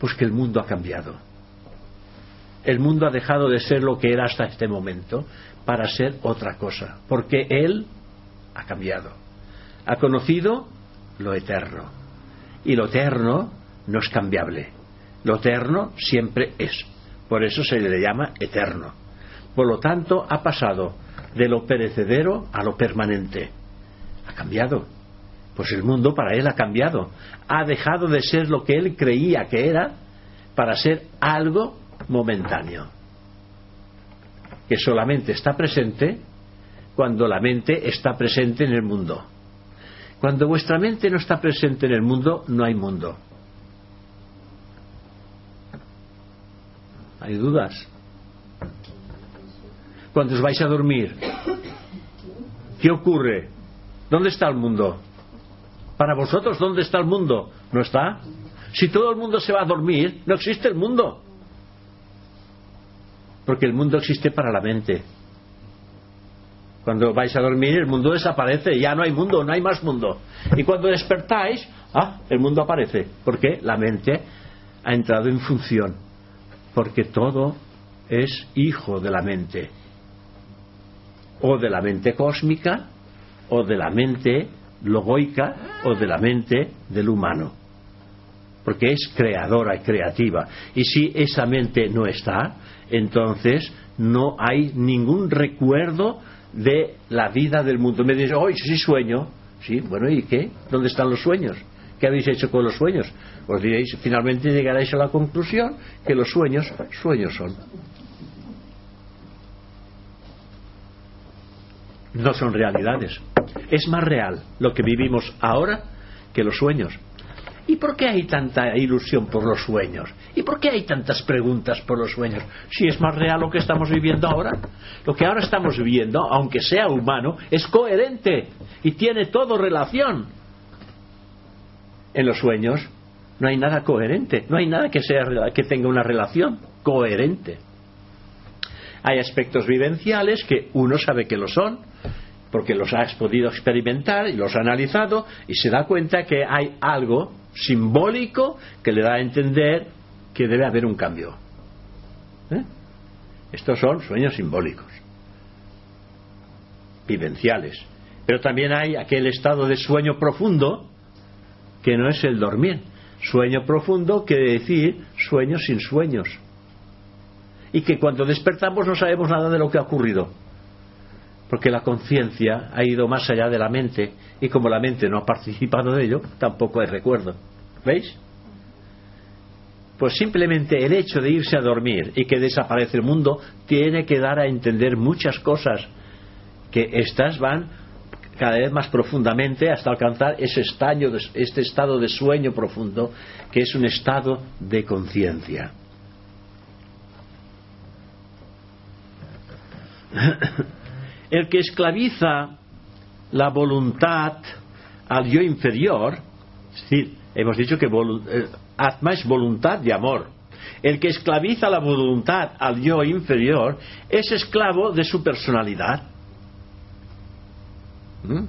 Pues que el mundo ha cambiado. El mundo ha dejado de ser lo que era hasta este momento para ser otra cosa, porque él ha cambiado. Ha conocido lo eterno. Y lo eterno no es cambiable. Lo eterno siempre es. Por eso se le llama eterno. Por lo tanto, ha pasado de lo perecedero a lo permanente. Ha cambiado. Pues el mundo para él ha cambiado. Ha dejado de ser lo que él creía que era para ser algo momentáneo. Que solamente está presente cuando la mente está presente en el mundo. Cuando vuestra mente no está presente en el mundo, no hay mundo. ¿Hay dudas? Cuando os vais a dormir, ¿qué ocurre? ¿Dónde está el mundo? Para vosotros, ¿dónde está el mundo? ¿No está? Si todo el mundo se va a dormir, no existe el mundo. Porque el mundo existe para la mente. Cuando vais a dormir el mundo desaparece, ya no hay mundo, no hay más mundo. Y cuando despertáis, ah, el mundo aparece. porque La mente ha entrado en función. Porque todo es hijo de la mente. O de la mente cósmica, o de la mente logoica, o de la mente del humano. Porque es creadora y creativa. Y si esa mente no está, entonces no hay ningún recuerdo de la vida del mundo. Me dice, hoy sí sueño. Sí, bueno, ¿y qué? ¿Dónde están los sueños? ¿Qué habéis hecho con los sueños? Os diréis, finalmente llegaréis a la conclusión que los sueños, sueños son. No son realidades. Es más real lo que vivimos ahora que los sueños. ¿Y por qué hay tanta ilusión por los sueños? ¿Y por qué hay tantas preguntas por los sueños? Si es más real lo que estamos viviendo ahora. Lo que ahora estamos viviendo, aunque sea humano, es coherente y tiene todo relación. En los sueños no hay nada coherente, no hay nada que, sea, que tenga una relación coherente. Hay aspectos vivenciales que uno sabe que lo son, porque los has podido experimentar y los ha analizado y se da cuenta que hay algo simbólico que le da a entender que debe haber un cambio. ¿Eh? Estos son sueños simbólicos, vivenciales. Pero también hay aquel estado de sueño profundo que no es el dormir. Sueño profundo quiere decir sueño sin sueños. Y que cuando despertamos no sabemos nada de lo que ha ocurrido. Porque la conciencia ha ido más allá de la mente y como la mente no ha participado de ello, tampoco hay recuerdo. ¿Veis? Pues simplemente el hecho de irse a dormir y que desaparece el mundo tiene que dar a entender muchas cosas que estas van cada vez más profundamente hasta alcanzar ese estadio, este estado de sueño profundo que es un estado de conciencia. el que esclaviza la voluntad al yo inferior, es decir, hemos dicho que eh, Atma es voluntad de amor. El que esclaviza la voluntad al yo inferior es esclavo de su personalidad. ¿Mm?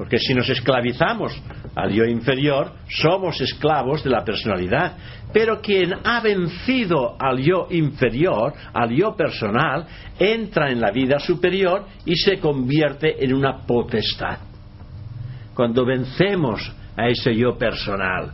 Porque si nos esclavizamos al yo inferior, somos esclavos de la personalidad. Pero quien ha vencido al yo inferior, al yo personal, entra en la vida superior y se convierte en una potestad. Cuando vencemos a ese yo personal,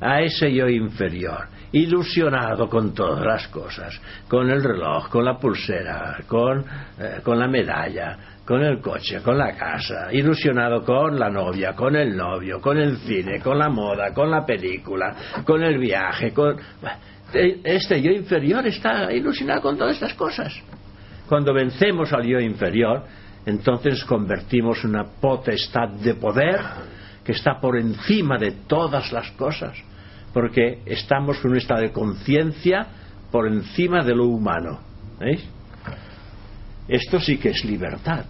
a ese yo inferior, ilusionado con todas las cosas, con el reloj, con la pulsera, con, eh, con la medalla, con el coche, con la casa, ilusionado con la novia, con el novio, con el cine, con la moda, con la película, con el viaje, con... Este yo inferior está ilusionado con todas estas cosas. Cuando vencemos al yo inferior, entonces convertimos una potestad de poder que está por encima de todas las cosas, porque estamos en un estado de conciencia por encima de lo humano. ¿Veis? Esto sí que es libertad.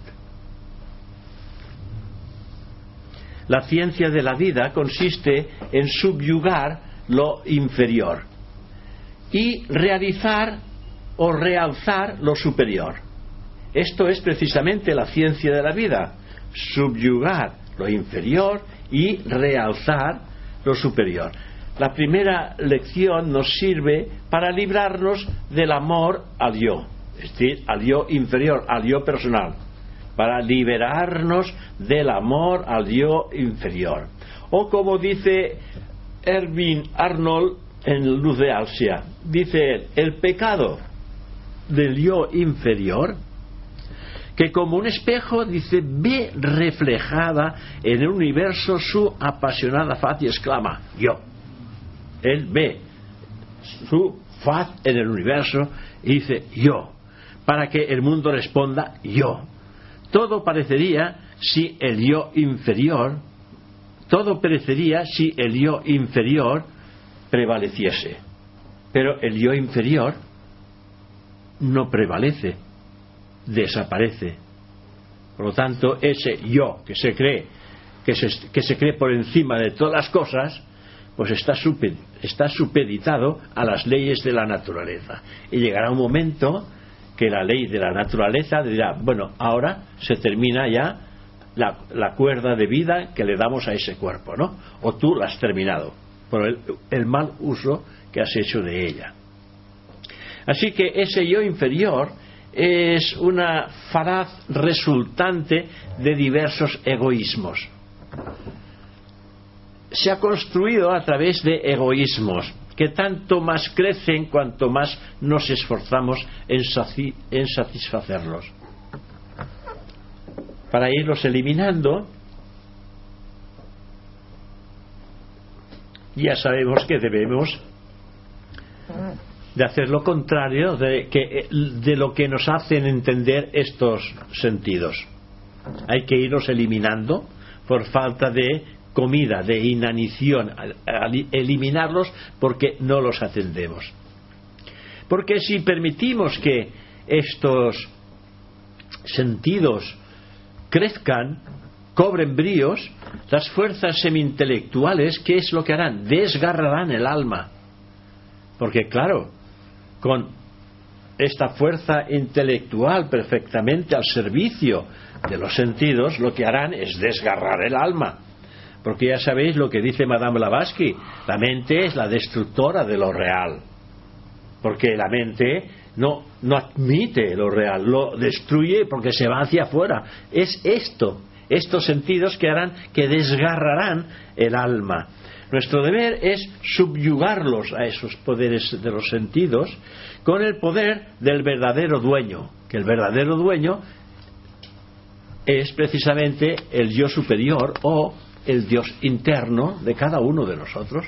La ciencia de la vida consiste en subyugar lo inferior y realizar o realzar lo superior. Esto es precisamente la ciencia de la vida, subyugar lo inferior y realzar lo superior. La primera lección nos sirve para librarnos del amor al yo, es decir, al yo inferior, al yo personal para liberarnos del amor al yo inferior. O como dice Erwin Arnold en Luz de Alsia, dice el pecado del yo inferior, que como un espejo, dice, ve reflejada en el universo su apasionada faz y exclama, yo. Él ve su faz en el universo y dice, yo, para que el mundo responda, yo todo parecería si el yo inferior, todo perecería si el yo inferior prevaleciese. Pero el yo inferior no prevalece, desaparece. Por lo tanto, ese yo que se cree, que se, que se cree por encima de todas las cosas, pues está, está supeditado a las leyes de la naturaleza. Y llegará un momento que la ley de la naturaleza dirá, bueno, ahora se termina ya la, cuerda de vida que le damos a ese cuerpo, ¿no? O tú la has terminado por el, el mal uso que has hecho de ella. Así que ese yo inferior es una faraz resultante de diversos egoísmos. Se ha construido a través de egoísmos, que tanto más crecen cuanto más nos esforzamos en, satisfacerlos. Para irlos eliminando, ya sabemos que debemos de hacer lo contrario de, lo que nos hacen entender estos sentidos. Hay que irlos eliminando por falta de comida, de inanición, eliminarlos porque no los atendemos. Porque si permitimos que estos sentidos crezcan, cobren bríos, las fuerzas semi-intelectuales, ¿qué es lo que harán? Desgarrarán el alma. Porque claro, con esta fuerza intelectual perfectamente al servicio de los sentidos, lo que harán es desgarrar el alma. Porque ya sabéis lo que dice Madame Blavatsky, la mente es la destructora de lo real. Porque la mente no, no admite lo real, lo destruye porque se va hacia afuera. Es esto, estos sentidos que harán, que desgarrarán el alma. Nuestro deber es subyugarlos a esos poderes de los sentidos con el poder del verdadero dueño, que el verdadero dueño es precisamente el yo superior o el Dios interno de cada uno de nosotros.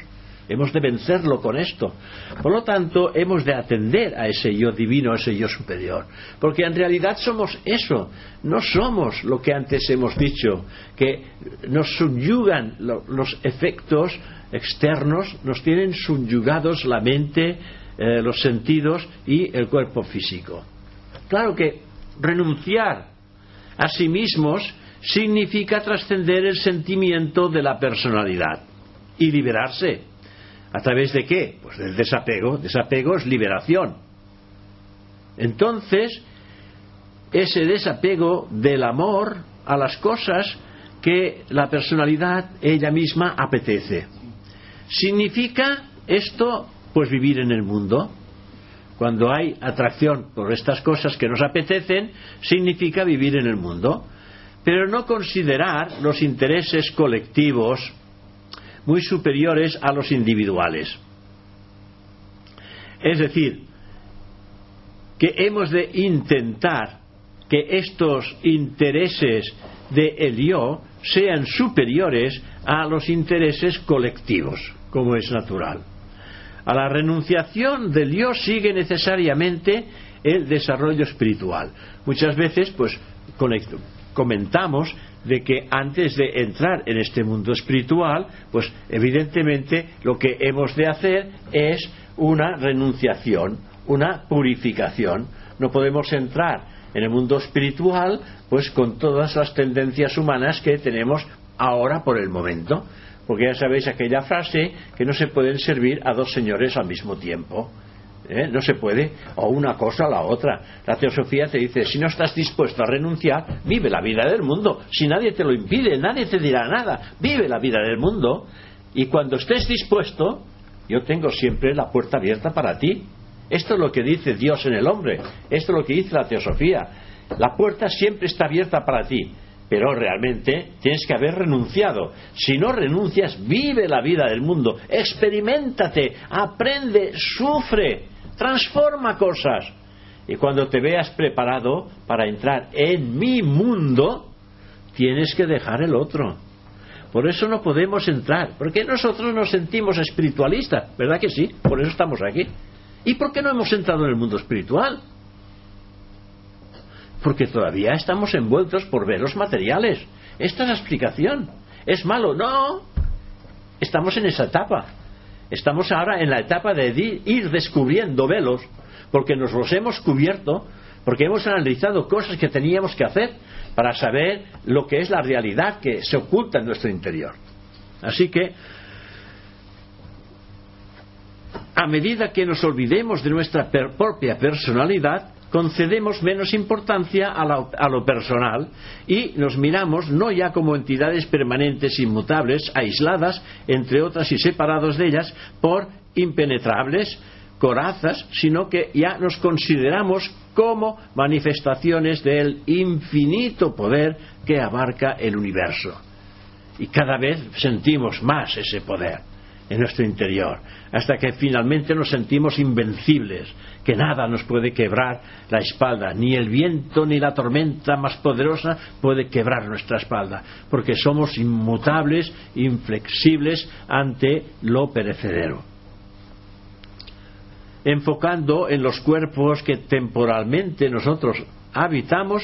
Hemos de vencerlo con esto. Por lo tanto, hemos de atender a ese yo divino, a ese yo superior. Porque en realidad somos eso. No somos lo que antes hemos dicho, que nos subyugan los efectos externos, nos tienen subyugados la mente, eh, los sentidos y el cuerpo físico. Claro que renunciar a sí mismos significa trascender el sentimiento de la personalidad y liberarse. ¿A través de qué? Pues del desapego. Desapego es liberación. Entonces, ese desapego del amor a las cosas que la personalidad ella misma apetece. ¿Significa esto pues vivir en el mundo? Cuando hay atracción por estas cosas que nos apetecen, significa vivir en el mundo. Pero no considerar los intereses colectivos muy superiores a los individuales. Es decir, que hemos de intentar que estos intereses de el yo sean superiores a los intereses colectivos, como es natural. A la renunciación del yo sigue necesariamente el desarrollo espiritual. Muchas veces, pues, comentamos de que antes de entrar en este mundo espiritual, pues evidentemente lo que hemos de hacer es una renunciación, una purificación. No podemos entrar en el mundo espiritual pues con todas las tendencias humanas que tenemos ahora por el momento. Porque ya sabéis aquella frase que no se pueden servir a dos señores al mismo tiempo. ¿Eh? No se puede, o una cosa o la otra. La teosofía te dice, si no estás dispuesto a renunciar, vive la vida del mundo. Si nadie te lo impide, nadie te dirá nada. Vive la vida del mundo. Y cuando estés dispuesto, yo tengo siempre la puerta abierta para ti. Esto es lo que dice Dios en el hombre. Esto es lo que dice la teosofía. La puerta siempre está abierta para ti pero realmente tienes que haber renunciado. Si no renuncias, vive la vida del mundo, experimentate, aprende, sufre, transforma cosas. Y cuando te veas preparado para entrar en mi mundo, tienes que dejar el otro. Por eso no podemos entrar, porque nosotros nos sentimos espiritualistas, ¿verdad que sí? Por eso estamos aquí. ¿Y por qué no hemos entrado en el mundo espiritual? Porque todavía estamos envueltos por velos materiales. Esta es la explicación. ¿Es malo? No. Estamos en esa etapa. Estamos ahora en la etapa de ir descubriendo velos, porque nos los hemos cubierto, porque hemos analizado cosas que teníamos que hacer para saber lo que es la realidad que se oculta en nuestro interior. Así que, a medida que nos olvidemos de nuestra propia personalidad, concedemos menos importancia a, lo personal y nos miramos no ya como entidades permanentes, inmutables, aisladas, entre otras y separados de ellas, por impenetrables, corazas, sino que ya nos consideramos como manifestaciones del infinito poder que abarca el universo. Y cada vez sentimos más ese poder en nuestro interior, hasta que finalmente nos sentimos invencibles, que nada nos puede quebrar la espalda, ni el viento ni la tormenta más poderosa puede quebrar nuestra espalda, porque somos inmutables, inflexibles ante lo perecedero. Enfocando en los cuerpos que temporalmente nosotros habitamos,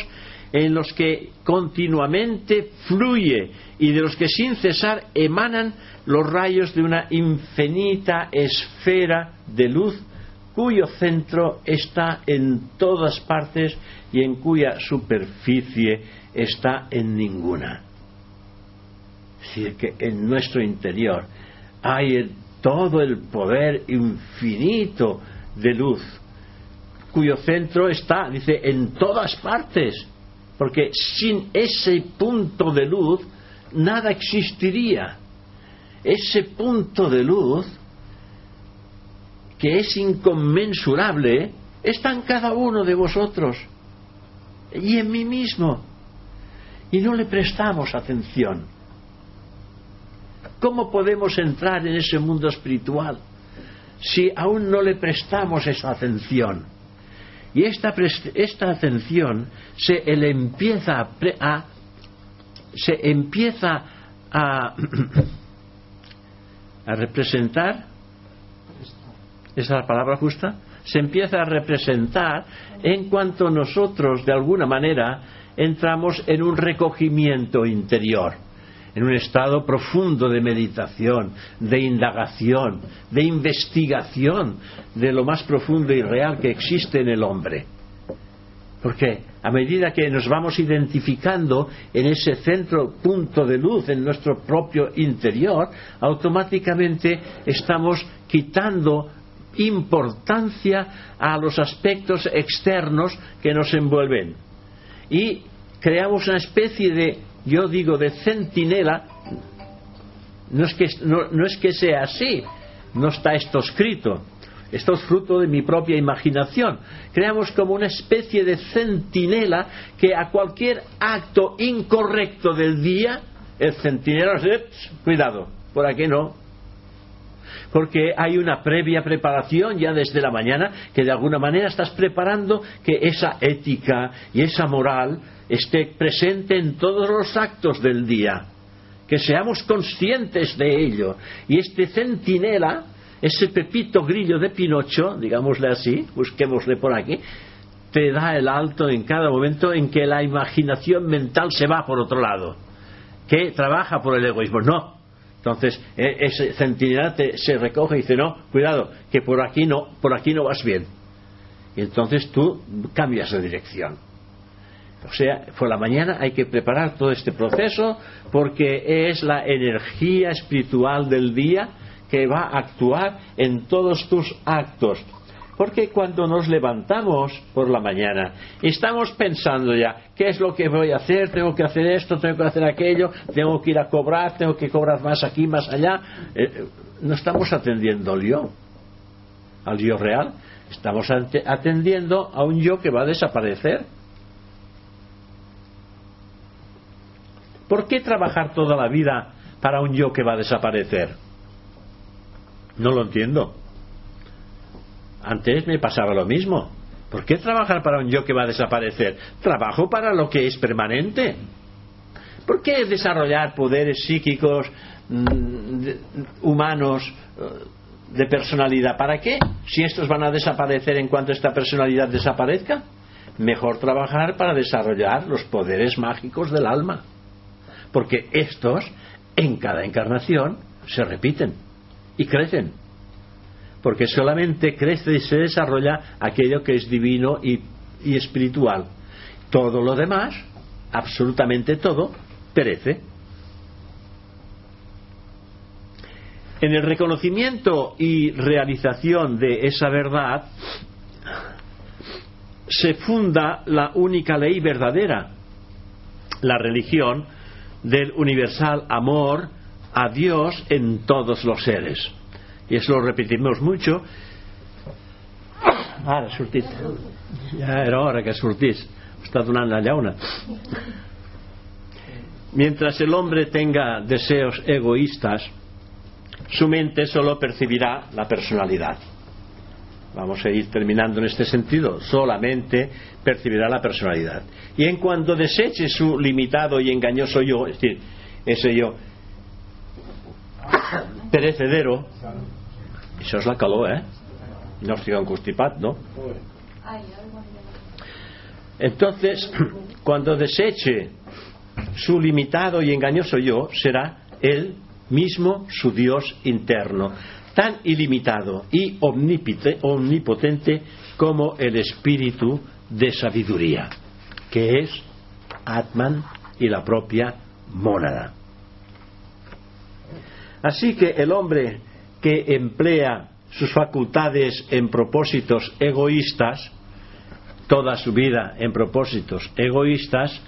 en los que continuamente fluye y de los que sin cesar emanan los rayos de una infinita esfera de luz cuyo centro está en todas partes y en cuya superficie está en ninguna. Es decir, que en nuestro interior hay todo el poder infinito de luz, cuyo centro está, dice, en todas partes, porque sin ese punto de luz nada existiría. Ese punto de luz que es inconmensurable, está en cada uno de vosotros y en mí mismo. Y no le prestamos atención. ¿Cómo podemos entrar en ese mundo espiritual si aún no le prestamos esa atención? Y esta, esta atención se empieza a, se empieza a, a representar esa es la palabra justa, se empieza a representar en cuanto nosotros, de alguna manera, entramos en un recogimiento interior, en un estado profundo de meditación, de indagación, de investigación de lo más profundo y real que existe en el hombre. Porque a medida que nos vamos identificando en ese centro punto de luz en nuestro propio interior, automáticamente estamos quitando importancia a los aspectos externos que nos envuelven. Y creamos una especie de, yo digo, de centinela. No es que, no, es que sea así, no está esto escrito. Esto es fruto de mi propia imaginación. Creamos como una especie de centinela que a cualquier acto incorrecto del día, el centinela cuidado, por aquí no, porque hay una previa preparación ya desde la mañana que de alguna manera estás preparando que esa ética y esa moral esté presente en todos los actos del día, que seamos conscientes de ello. Y este centinela, ese pepito grillo de Pinocho, digámosle así, busquémosle por aquí, te da el alto en cada momento en que la imaginación mental se va por otro lado, que trabaja por el egoísmo. No, entonces, e, ese centinela se recoge y dice, no, cuidado, que por aquí no, por aquí no vas bien. Y entonces tú cambias de dirección. O sea, por la mañana hay que preparar todo este proceso porque es la energía espiritual del día que va a actuar en todos tus actos. Porque cuando nos levantamos por la mañana, estamos pensando ya, ¿qué es lo que voy a hacer? Tengo que hacer esto, tengo que hacer aquello, tengo que ir a cobrar, tengo que cobrar más aquí, más allá. Eh, no estamos atendiendo al yo, al yo real. Estamos atendiendo a un yo que va a desaparecer. ¿Por qué trabajar toda la vida para un yo que va a desaparecer? No lo entiendo. Antes me pasaba lo mismo. ¿Por qué trabajar para un yo que va a desaparecer? Trabajo para lo que es permanente. ¿Por qué desarrollar poderes psíquicos mm, humanos eh, de personalidad? ¿Para qué? Si estos van a desaparecer en cuanto esta personalidad desaparezca. Mejor trabajar para desarrollar los poderes mágicos del alma. Porque estos, en cada encarnación, se repiten y crecen porque solamente crece y se desarrolla aquello que es divino y, espiritual. Todo lo demás, absolutamente todo, perece. En el reconocimiento y realización de esa verdad se funda la única ley verdadera, la religión del universal amor a Dios en todos los seres. Y eso lo repetimos mucho. Ara, sortit. Ja era hora que sortís. Està donant la llauna. Mientras el hombre tenga deseos egoístas, su mente solo percibirá la personalidad. Vamos a ir terminando en este sentido. Solamente percibirá la personalidad. Y en cuanto deseche su limitado y engañoso yo, es decir, ese yo perecedero, eso es la calor, ¿eh? No un constipat, ¿no? Entonces, cuando deseche su limitado y engañoso yo, será él mismo su Dios interno, tan ilimitado y omnipotente como el espíritu de sabiduría, que es Atman y la propia mónada. Así que el hombre que emplea sus facultades en propósitos egoístas, toda su vida en propósitos egoístas,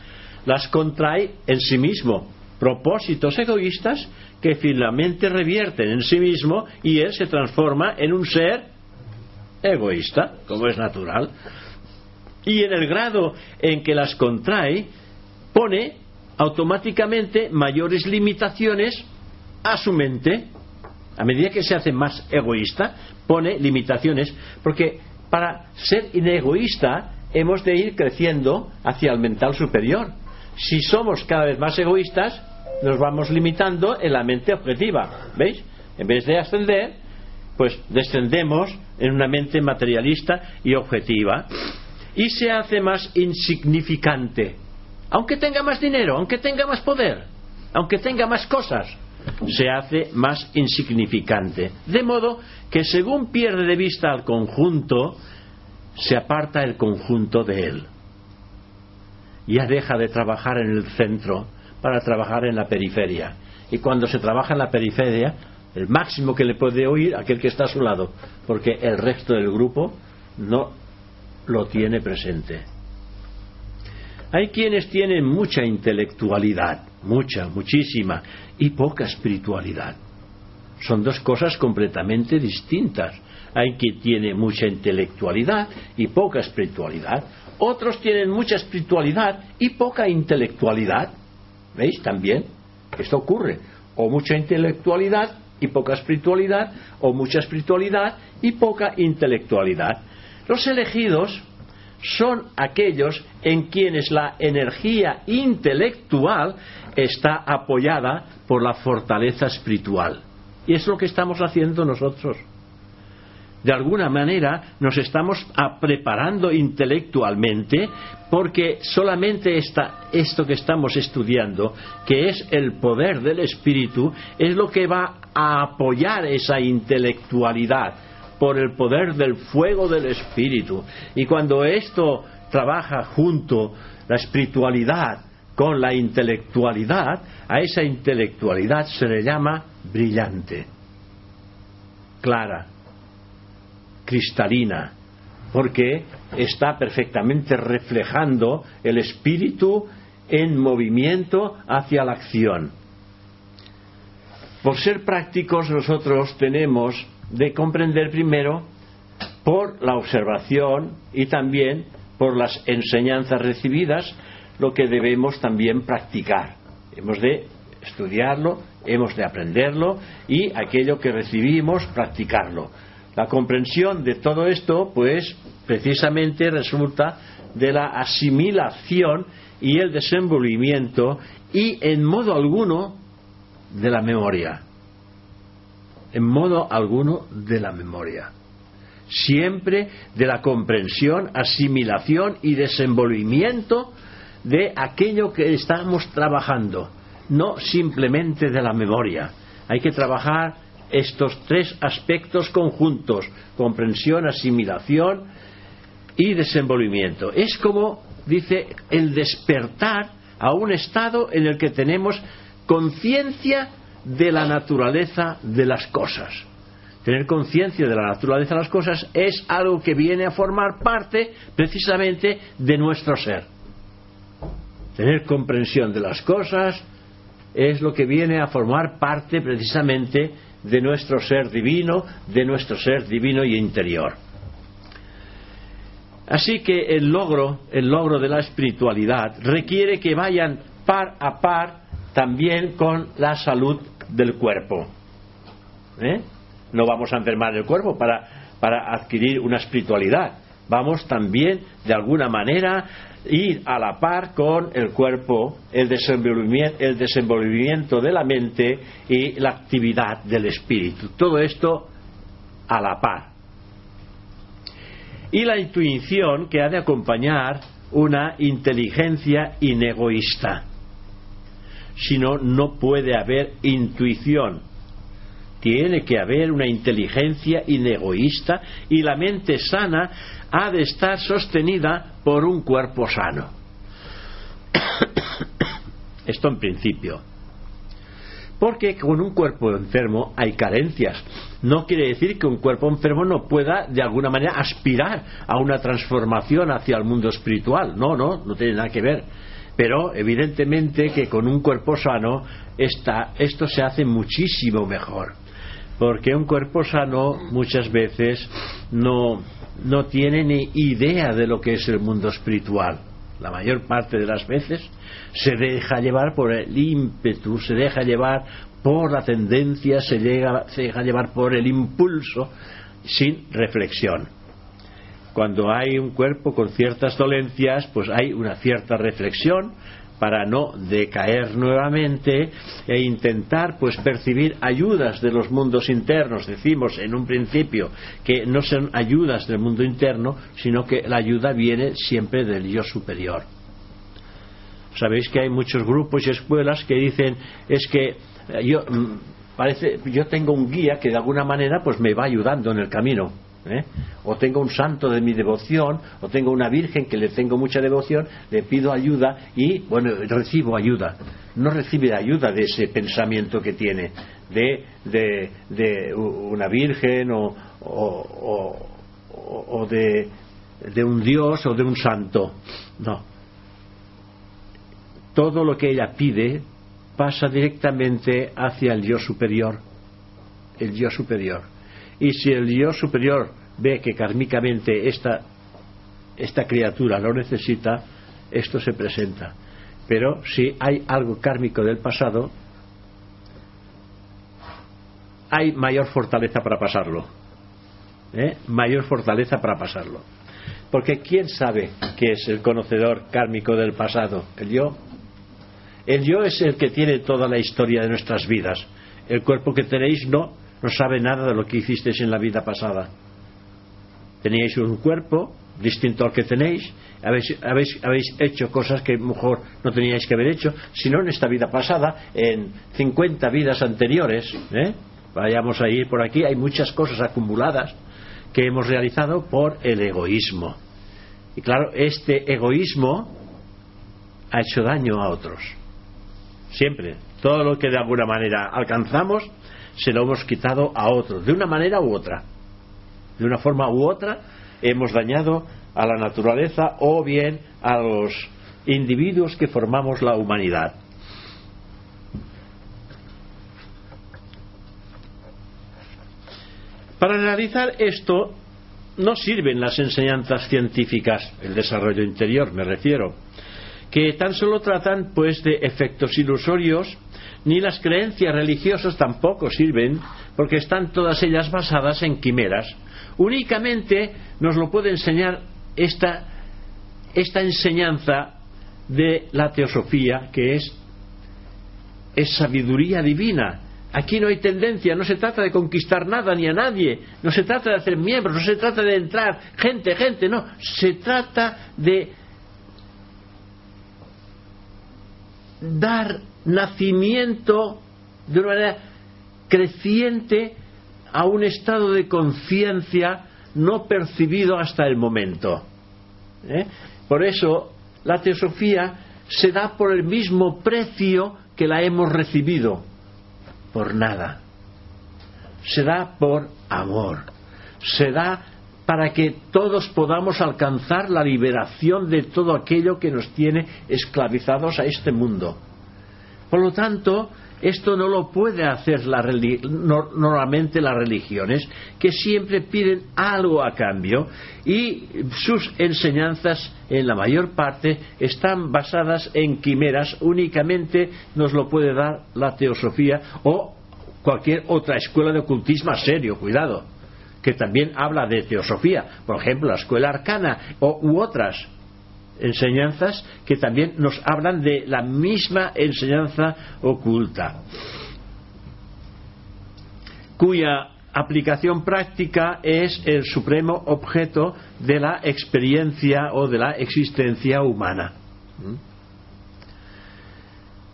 las contrae en sí mismo. Propósitos egoístas que finalmente revierten en sí mismo y él se transforma en un ser egoísta, como es natural. Y en el grado en que las contrae, pone automáticamente mayores limitaciones a su mente a medida que se hace más egoísta, pone limitaciones, porque para ser inegoísta hemos de ir creciendo hacia el mental superior. Si somos cada vez más egoístas, nos vamos limitando en la mente objetiva. ¿Veis? En vez de ascender, pues descendemos en una mente materialista y objetiva. Y se hace más insignificante. Aunque tenga más dinero, aunque tenga más poder, aunque tenga más cosas se hace más insignificante. De modo que según pierde de vista al conjunto, se aparta el conjunto de él. ya deja de trabajar en el centro para trabajar en la periferia. Y cuando se trabaja en la periferia, el máximo que le puede oír aquel que está a su lado, porque el resto del grupo no lo tiene presente. Hay quienes tienen mucha intelectualidad, mucha, muchísima, y poca espiritualidad. Son dos cosas completamente distintas. Hay quien tiene mucha intelectualidad y poca espiritualidad. Otros tienen mucha espiritualidad y poca intelectualidad. ¿Veis? También esto ocurre. O mucha intelectualidad y poca espiritualidad, o mucha espiritualidad y poca intelectualidad. Los elegidos son aquellos en quienes la energía intelectual está apoyada por la fortaleza espiritual. Y es lo que estamos haciendo nosotros. De alguna manera nos estamos preparando intelectualmente porque solamente esto que estamos estudiando, que es el poder del espíritu, es lo que va a apoyar esa intelectualidad por el poder del fuego del espíritu. Y cuando esto trabaja junto, la espiritualidad con la intelectualidad, a esa intelectualidad se le llama brillante, clara, cristalina, porque está perfectamente reflejando el espíritu en movimiento hacia la acción. Por ser prácticos nosotros tenemos de comprender primero por la observación y también por las enseñanzas recibidas lo que debemos también practicar. Hemos de estudiarlo, hemos de aprenderlo y aquello que recibimos practicarlo. La comprensión de todo esto, pues, precisamente resulta de la asimilación y el desenvolvimiento y en modo alguno de la memoria en modo alguno de la memoria. Siempre de la comprensión, asimilación y desenvolvimiento de aquello que estamos trabajando, no simplemente de la memoria. Hay que trabajar estos tres aspectos conjuntos, comprensión, asimilación y desenvolvimiento. Es como, dice, el despertar a un estado en el que tenemos conciencia de la naturaleza de las cosas. Tener conciencia de la naturaleza de las cosas es algo que viene a formar parte precisamente de nuestro ser. Tener comprensión de las cosas es lo que viene a formar parte precisamente de nuestro ser divino, de nuestro ser divino y interior. Así que el logro, el logro de la espiritualidad requiere que vayan par a par también con la salud del cuerpo. ¿Eh? No vamos a enfermar el cuerpo para, para adquirir una espiritualidad. Vamos también, de alguna manera, ir a la par con el cuerpo, el desenvolvimiento, el desenvolvimiento de la mente y la actividad del espíritu. Todo esto a la par. Y la intuición que ha de acompañar una inteligencia inegoísta si no, no puede haber intuición. Tiene que haber una inteligencia inegoísta y la mente sana ha de estar sostenida por un cuerpo sano. Esto en principio. Porque con un cuerpo enfermo hay carencias. No quiere decir que un cuerpo enfermo no pueda de alguna manera aspirar a una transformación hacia el mundo espiritual. No, no, no tiene nada que ver pero evidentemente que con un cuerpo sano esto se hace muchísimo mejor. Porque un cuerpo sano muchas veces no, no tiene ni idea de lo que es el mundo espiritual. La mayor parte de las veces se deja llevar por el ímpetu, se deja llevar por la tendencia, se deja llevar por el impulso sin reflexión cuando hay un cuerpo con ciertas dolencias, pues hay una cierta reflexión para no decaer nuevamente e intentar pues percibir ayudas de los mundos internos. Decimos en un principio que no son ayudas del mundo interno, sino que la ayuda viene siempre del yo superior. Sabéis que hay muchos grupos y escuelas que dicen es que yo mm, parece yo tengo un guía que de alguna manera pues me va ayudando en el camino ¿eh? o tengo un santo de mi devoción, o tengo una virgen que le tengo mucha devoción, le pido ayuda y, bueno, recibo ayuda. No recibe ayuda de ese pensamiento que tiene, de, de, de una virgen o, o, o, de, de un dios o de un santo. No. Todo lo que ella pide pasa directamente hacia el yo superior. El yo superior. Y si el yo superior ve que kármicamente esta, esta criatura lo necesita, esto se presenta. Pero si hay algo kármico del pasado, hay mayor fortaleza para pasarlo. ¿eh? Mayor fortaleza para pasarlo. Porque ¿quién sabe que es el conocedor kármico del pasado? ¿El yo? El yo es el que tiene toda la historia de nuestras vidas. El cuerpo que tenéis no, no sabe nada de lo que hicisteis en la vida pasada. Teníais un cuerpo distinto al que tenéis, habéis, habéis, hecho cosas que mejor no teníais que haber hecho, sino en esta vida pasada, en 50 vidas anteriores. ¿eh? Vayamos a ir por aquí, hay muchas cosas acumuladas que hemos realizado por el egoísmo. Y claro, este egoísmo ha hecho daño a otros. Siempre. Todo lo que de alguna manera alcanzamos se lo hemos quitado a otros, de una manera u otra. De una forma u otra hemos dañado a la naturaleza o bien a los individuos que formamos la humanidad. Para realizar esto no sirven las enseñanzas científicas, el desarrollo interior me refiero, que tan solo tratan pues de efectos ilusorios, ni las creencias religiosas tampoco sirven, porque están todas ellas basadas en quimeras. Únicamente nos lo puede enseñar esta, esta enseñanza de la teosofía, que es, es sabiduría divina, Aquí no hay tendencia, no se trata de conquistar nada ni a nadie, no se trata de hacer miembros, no se trata de entrar gente, gente, no, se trata de dar nacimiento de una manera creciente a un estado de conciencia no percibido hasta el momento. ¿eh? Por eso la teosofía se da por el mismo precio que la hemos recibido por nada. Se da por amor. Se da para que todos podamos alcanzar la liberación de todo aquello que nos tiene esclavizados a este mundo. Por lo tanto, esto no lo puede hacer la normalmente las religiones, que siempre piden algo a cambio y sus enseñanzas, en la mayor parte, están basadas en quimeras. Únicamente nos lo puede dar la teosofía o cualquier otra escuela de ocultismo serio, cuidado, que también habla de teosofía. Por ejemplo, la escuela arcana o, u otras enseñanzas que también nos hablan de la misma enseñanza oculta, cuya aplicación práctica es el supremo objeto de la experiencia o de la existencia humana. ¿Mm?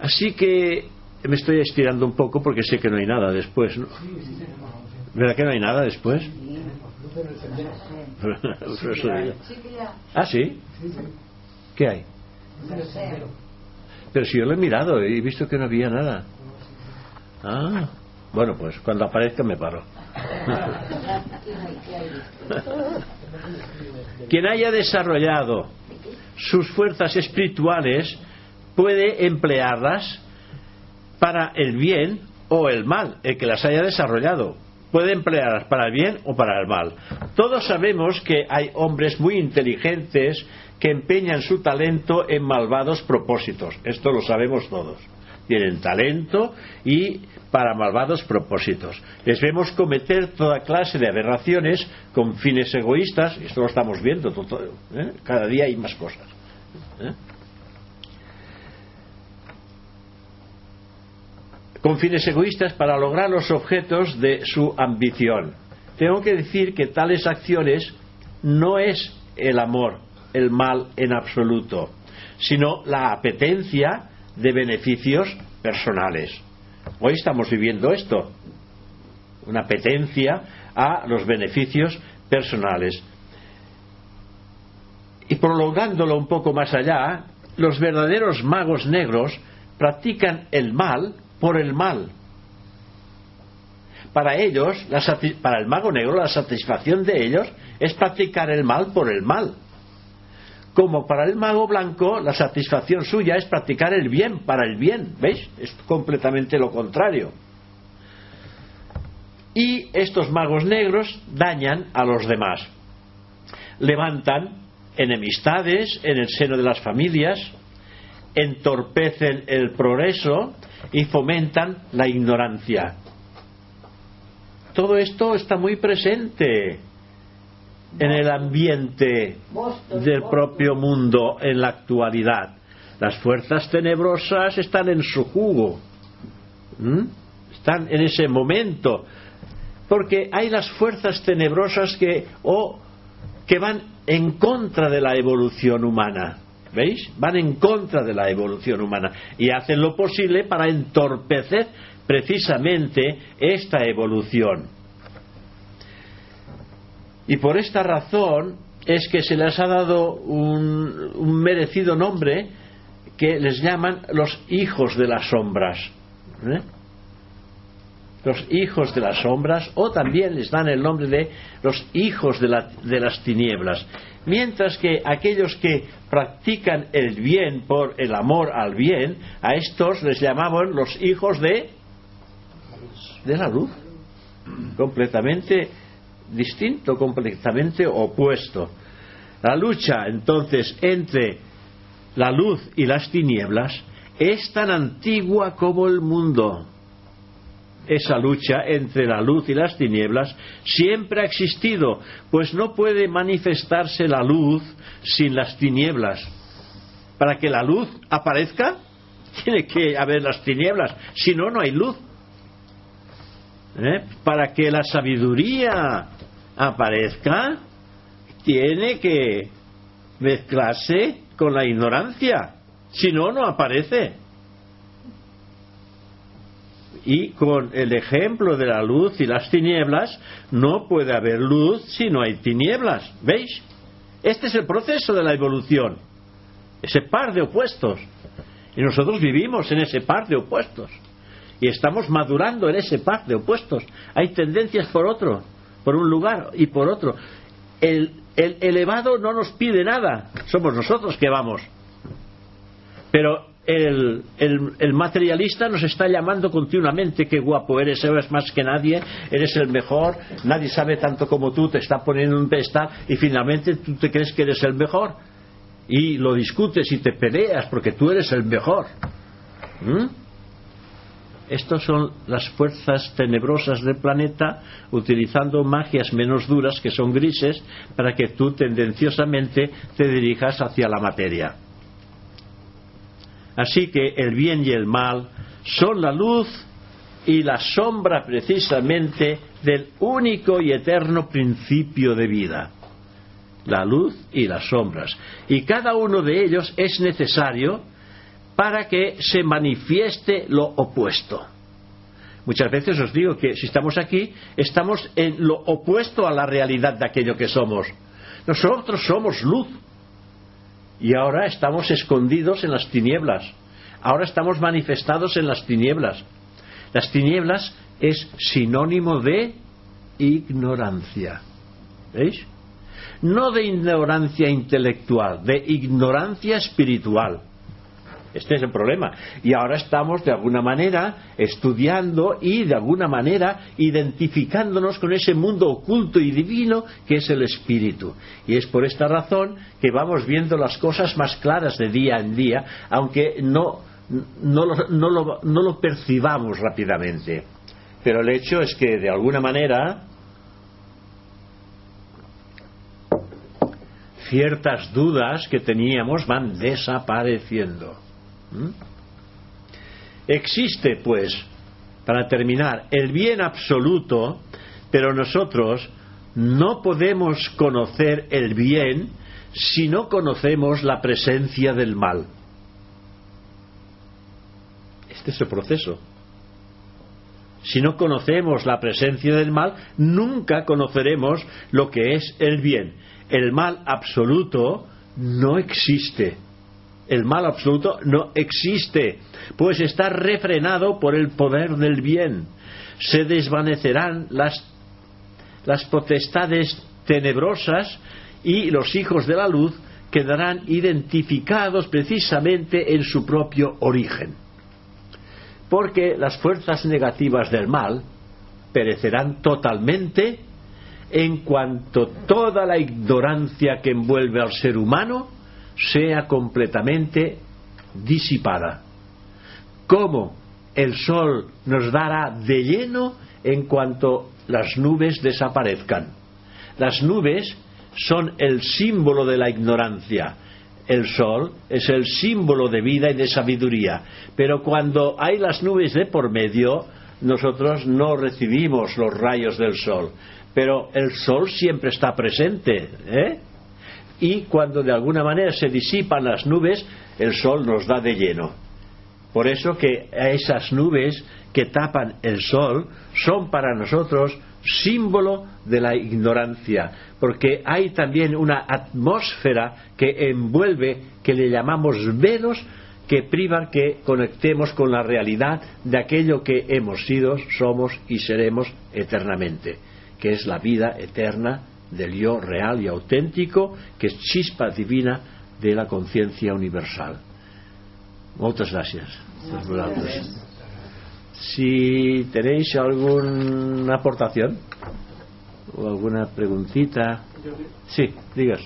Así que me estoy estirando un poco porque sé que no hay nada después. ¿no? ¿Verdad que no hay nada después? ¿Ah, sí? ¿Qué hay? Pero si yo lo he mirado y he visto que no había nada. Ah, bueno, pues cuando aparezca me paro. Quien haya desarrollado sus fuerzas espirituales puede emplearlas para el bien o el mal, el que las haya desarrollado. Puede emplearlas para el bien o para el mal. Todos sabemos que hay hombres muy inteligentes que empeñan su talento en malvados propósitos. Esto lo sabemos todos. Tienen talento y para malvados propósitos. Les vemos cometer toda clase de aberraciones con fines egoístas. Esto lo estamos viendo. ¿eh? Cada día hay más cosas. ¿eh? Con fines egoístas para lograr los objetos de su ambición. Tengo que decir que tales acciones no es el amor, el mal en absoluto, sino la apetencia de beneficios personales. Hoy estamos viviendo esto, una apetencia a los beneficios personales. Y prolongándolo un poco más allá, los verdaderos magos negros practican el mal por el mal. Para ellos, para el mago negro, la satisfacción de ellos es practicar el mal por el mal. Como para el mago blanco, la satisfacción suya es practicar el bien para el bien. ¿Veis? Es completamente lo contrario. Y estos magos negros dañan a los demás. Levantan enemistades en el seno de las familias, entorpecen el progreso y fomentan la ignorancia. Todo esto está muy presente en el ambiente del propio mundo en la actualidad. Las fuerzas tenebrosas están en su jugo, están en ese momento, porque hay las fuerzas tenebrosas que o que van en contra de la evolución humana. ¿Veis? Van en contra de la evolución humana y hacen lo posible para entorpecer precisamente esta evolución. Y por esta razón es que se les ha dado un, merecido nombre que les llaman los hijos de las sombras. ¿eh? Los hijos de las sombras, o también les dan el nombre de los hijos de, de las tinieblas. Mientras que aquellos que practican el bien por el amor al bien, a estos les llamaban los hijos de, de la luz. Completamente distinto, completamente opuesto. La lucha entonces entre la luz y las tinieblas es tan antigua como el mundo. Esa lucha entre la luz y las tinieblas siempre ha existido, pues no puede manifestarse la luz sin las tinieblas. Para que la luz aparezca, tiene que haber las tinieblas, si no, no hay luz. ¿Eh? Para que la sabiduría aparezca, tiene que mezclarse con la ignorancia. Si no, no aparece. Y con el ejemplo de la luz y las tinieblas, no puede haber luz si no hay tinieblas. ¿Veis? Este es el proceso de la evolución. Ese par de opuestos. Y nosotros vivimos en ese par de opuestos. Y estamos madurando en ese par de opuestos. Hay tendencias por otro por un lugar y por otro. El, elevado no nos pide nada, somos nosotros que vamos. Pero el, el, materialista nos está llamando continuamente, qué guapo eres, eres más que nadie, eres el mejor, nadie sabe tanto como tú, te está poniendo un pedestal y finalmente tú te crees que eres el mejor. Y lo discutes y te peleas porque tú eres el mejor. ¿Mm? Estas son las fuerzas tenebrosas del planeta utilizando magias menos duras que son grises para que tú tendenciosamente te dirijas hacia la materia. Así que el bien y el mal son la luz y la sombra precisamente del único y eterno principio de vida. La luz y las sombras. Y cada uno de ellos es necesario para que se manifieste lo opuesto. Muchas veces os digo que si estamos aquí, estamos en lo opuesto a la realidad de aquello que somos. Nosotros somos luz. Y ahora estamos escondidos en las tinieblas. Ahora estamos manifestados en las tinieblas. Las tinieblas es sinónimo de ignorancia. ¿Veis? No de ignorancia intelectual, de ignorancia espiritual. Este es el problema. Y ahora estamos de alguna manera estudiando y de alguna manera identificándonos con ese mundo oculto y divino que es el espíritu. Y es por esta razón que vamos viendo las cosas más claras de día en día, aunque no, lo, no, lo, no lo percibamos rápidamente. Pero el hecho es que de alguna manera ciertas dudas que teníamos van desapareciendo. ¿Mm? Existe, pues, para terminar, el bien absoluto, pero nosotros no podemos conocer el bien si no conocemos la presencia del mal. Este es el proceso. Si no conocemos la presencia del mal, nunca conoceremos lo que es el bien. El mal absoluto no existe. El mal absoluto no existe, pues está refrenado por el poder del bien. Se desvanecerán las, las potestades tenebrosas y los hijos de la luz quedarán identificados precisamente en su propio origen. Porque las fuerzas negativas del mal perecerán totalmente en cuanto toda la ignorancia que envuelve al ser humano sea completamente disipada. Como el sol nos dará de lleno en cuanto las nubes desaparezcan. Las nubes son el símbolo de la ignorancia. El sol es el símbolo de vida y de sabiduría. Pero cuando hay las nubes de por medio, nosotros no recibimos los rayos del sol. Pero el sol siempre está presente. ¿eh? Y cuando de alguna manera se disipan las nubes, el sol nos da de lleno. Por eso que esas nubes que tapan el sol son para nosotros símbolo de la ignorancia, porque hay también una atmósfera que envuelve, que le llamamos velos, que privan que conectemos con la realidad de aquello que hemos sido, somos y seremos eternamente, que es la vida eterna del yo real y auténtico, que es chispa divina de la conciencia universal. Muchas gracias. Si tenéis alguna aportación o alguna preguntita. Sí, digas.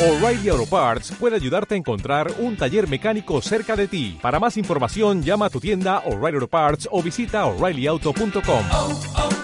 O'Reilly Auto Parts puede ayudarte a encontrar un taller mecánico cerca de ti. Para más información, llama a tu tienda O'Reilly Auto Parts o visita oreillyauto.com.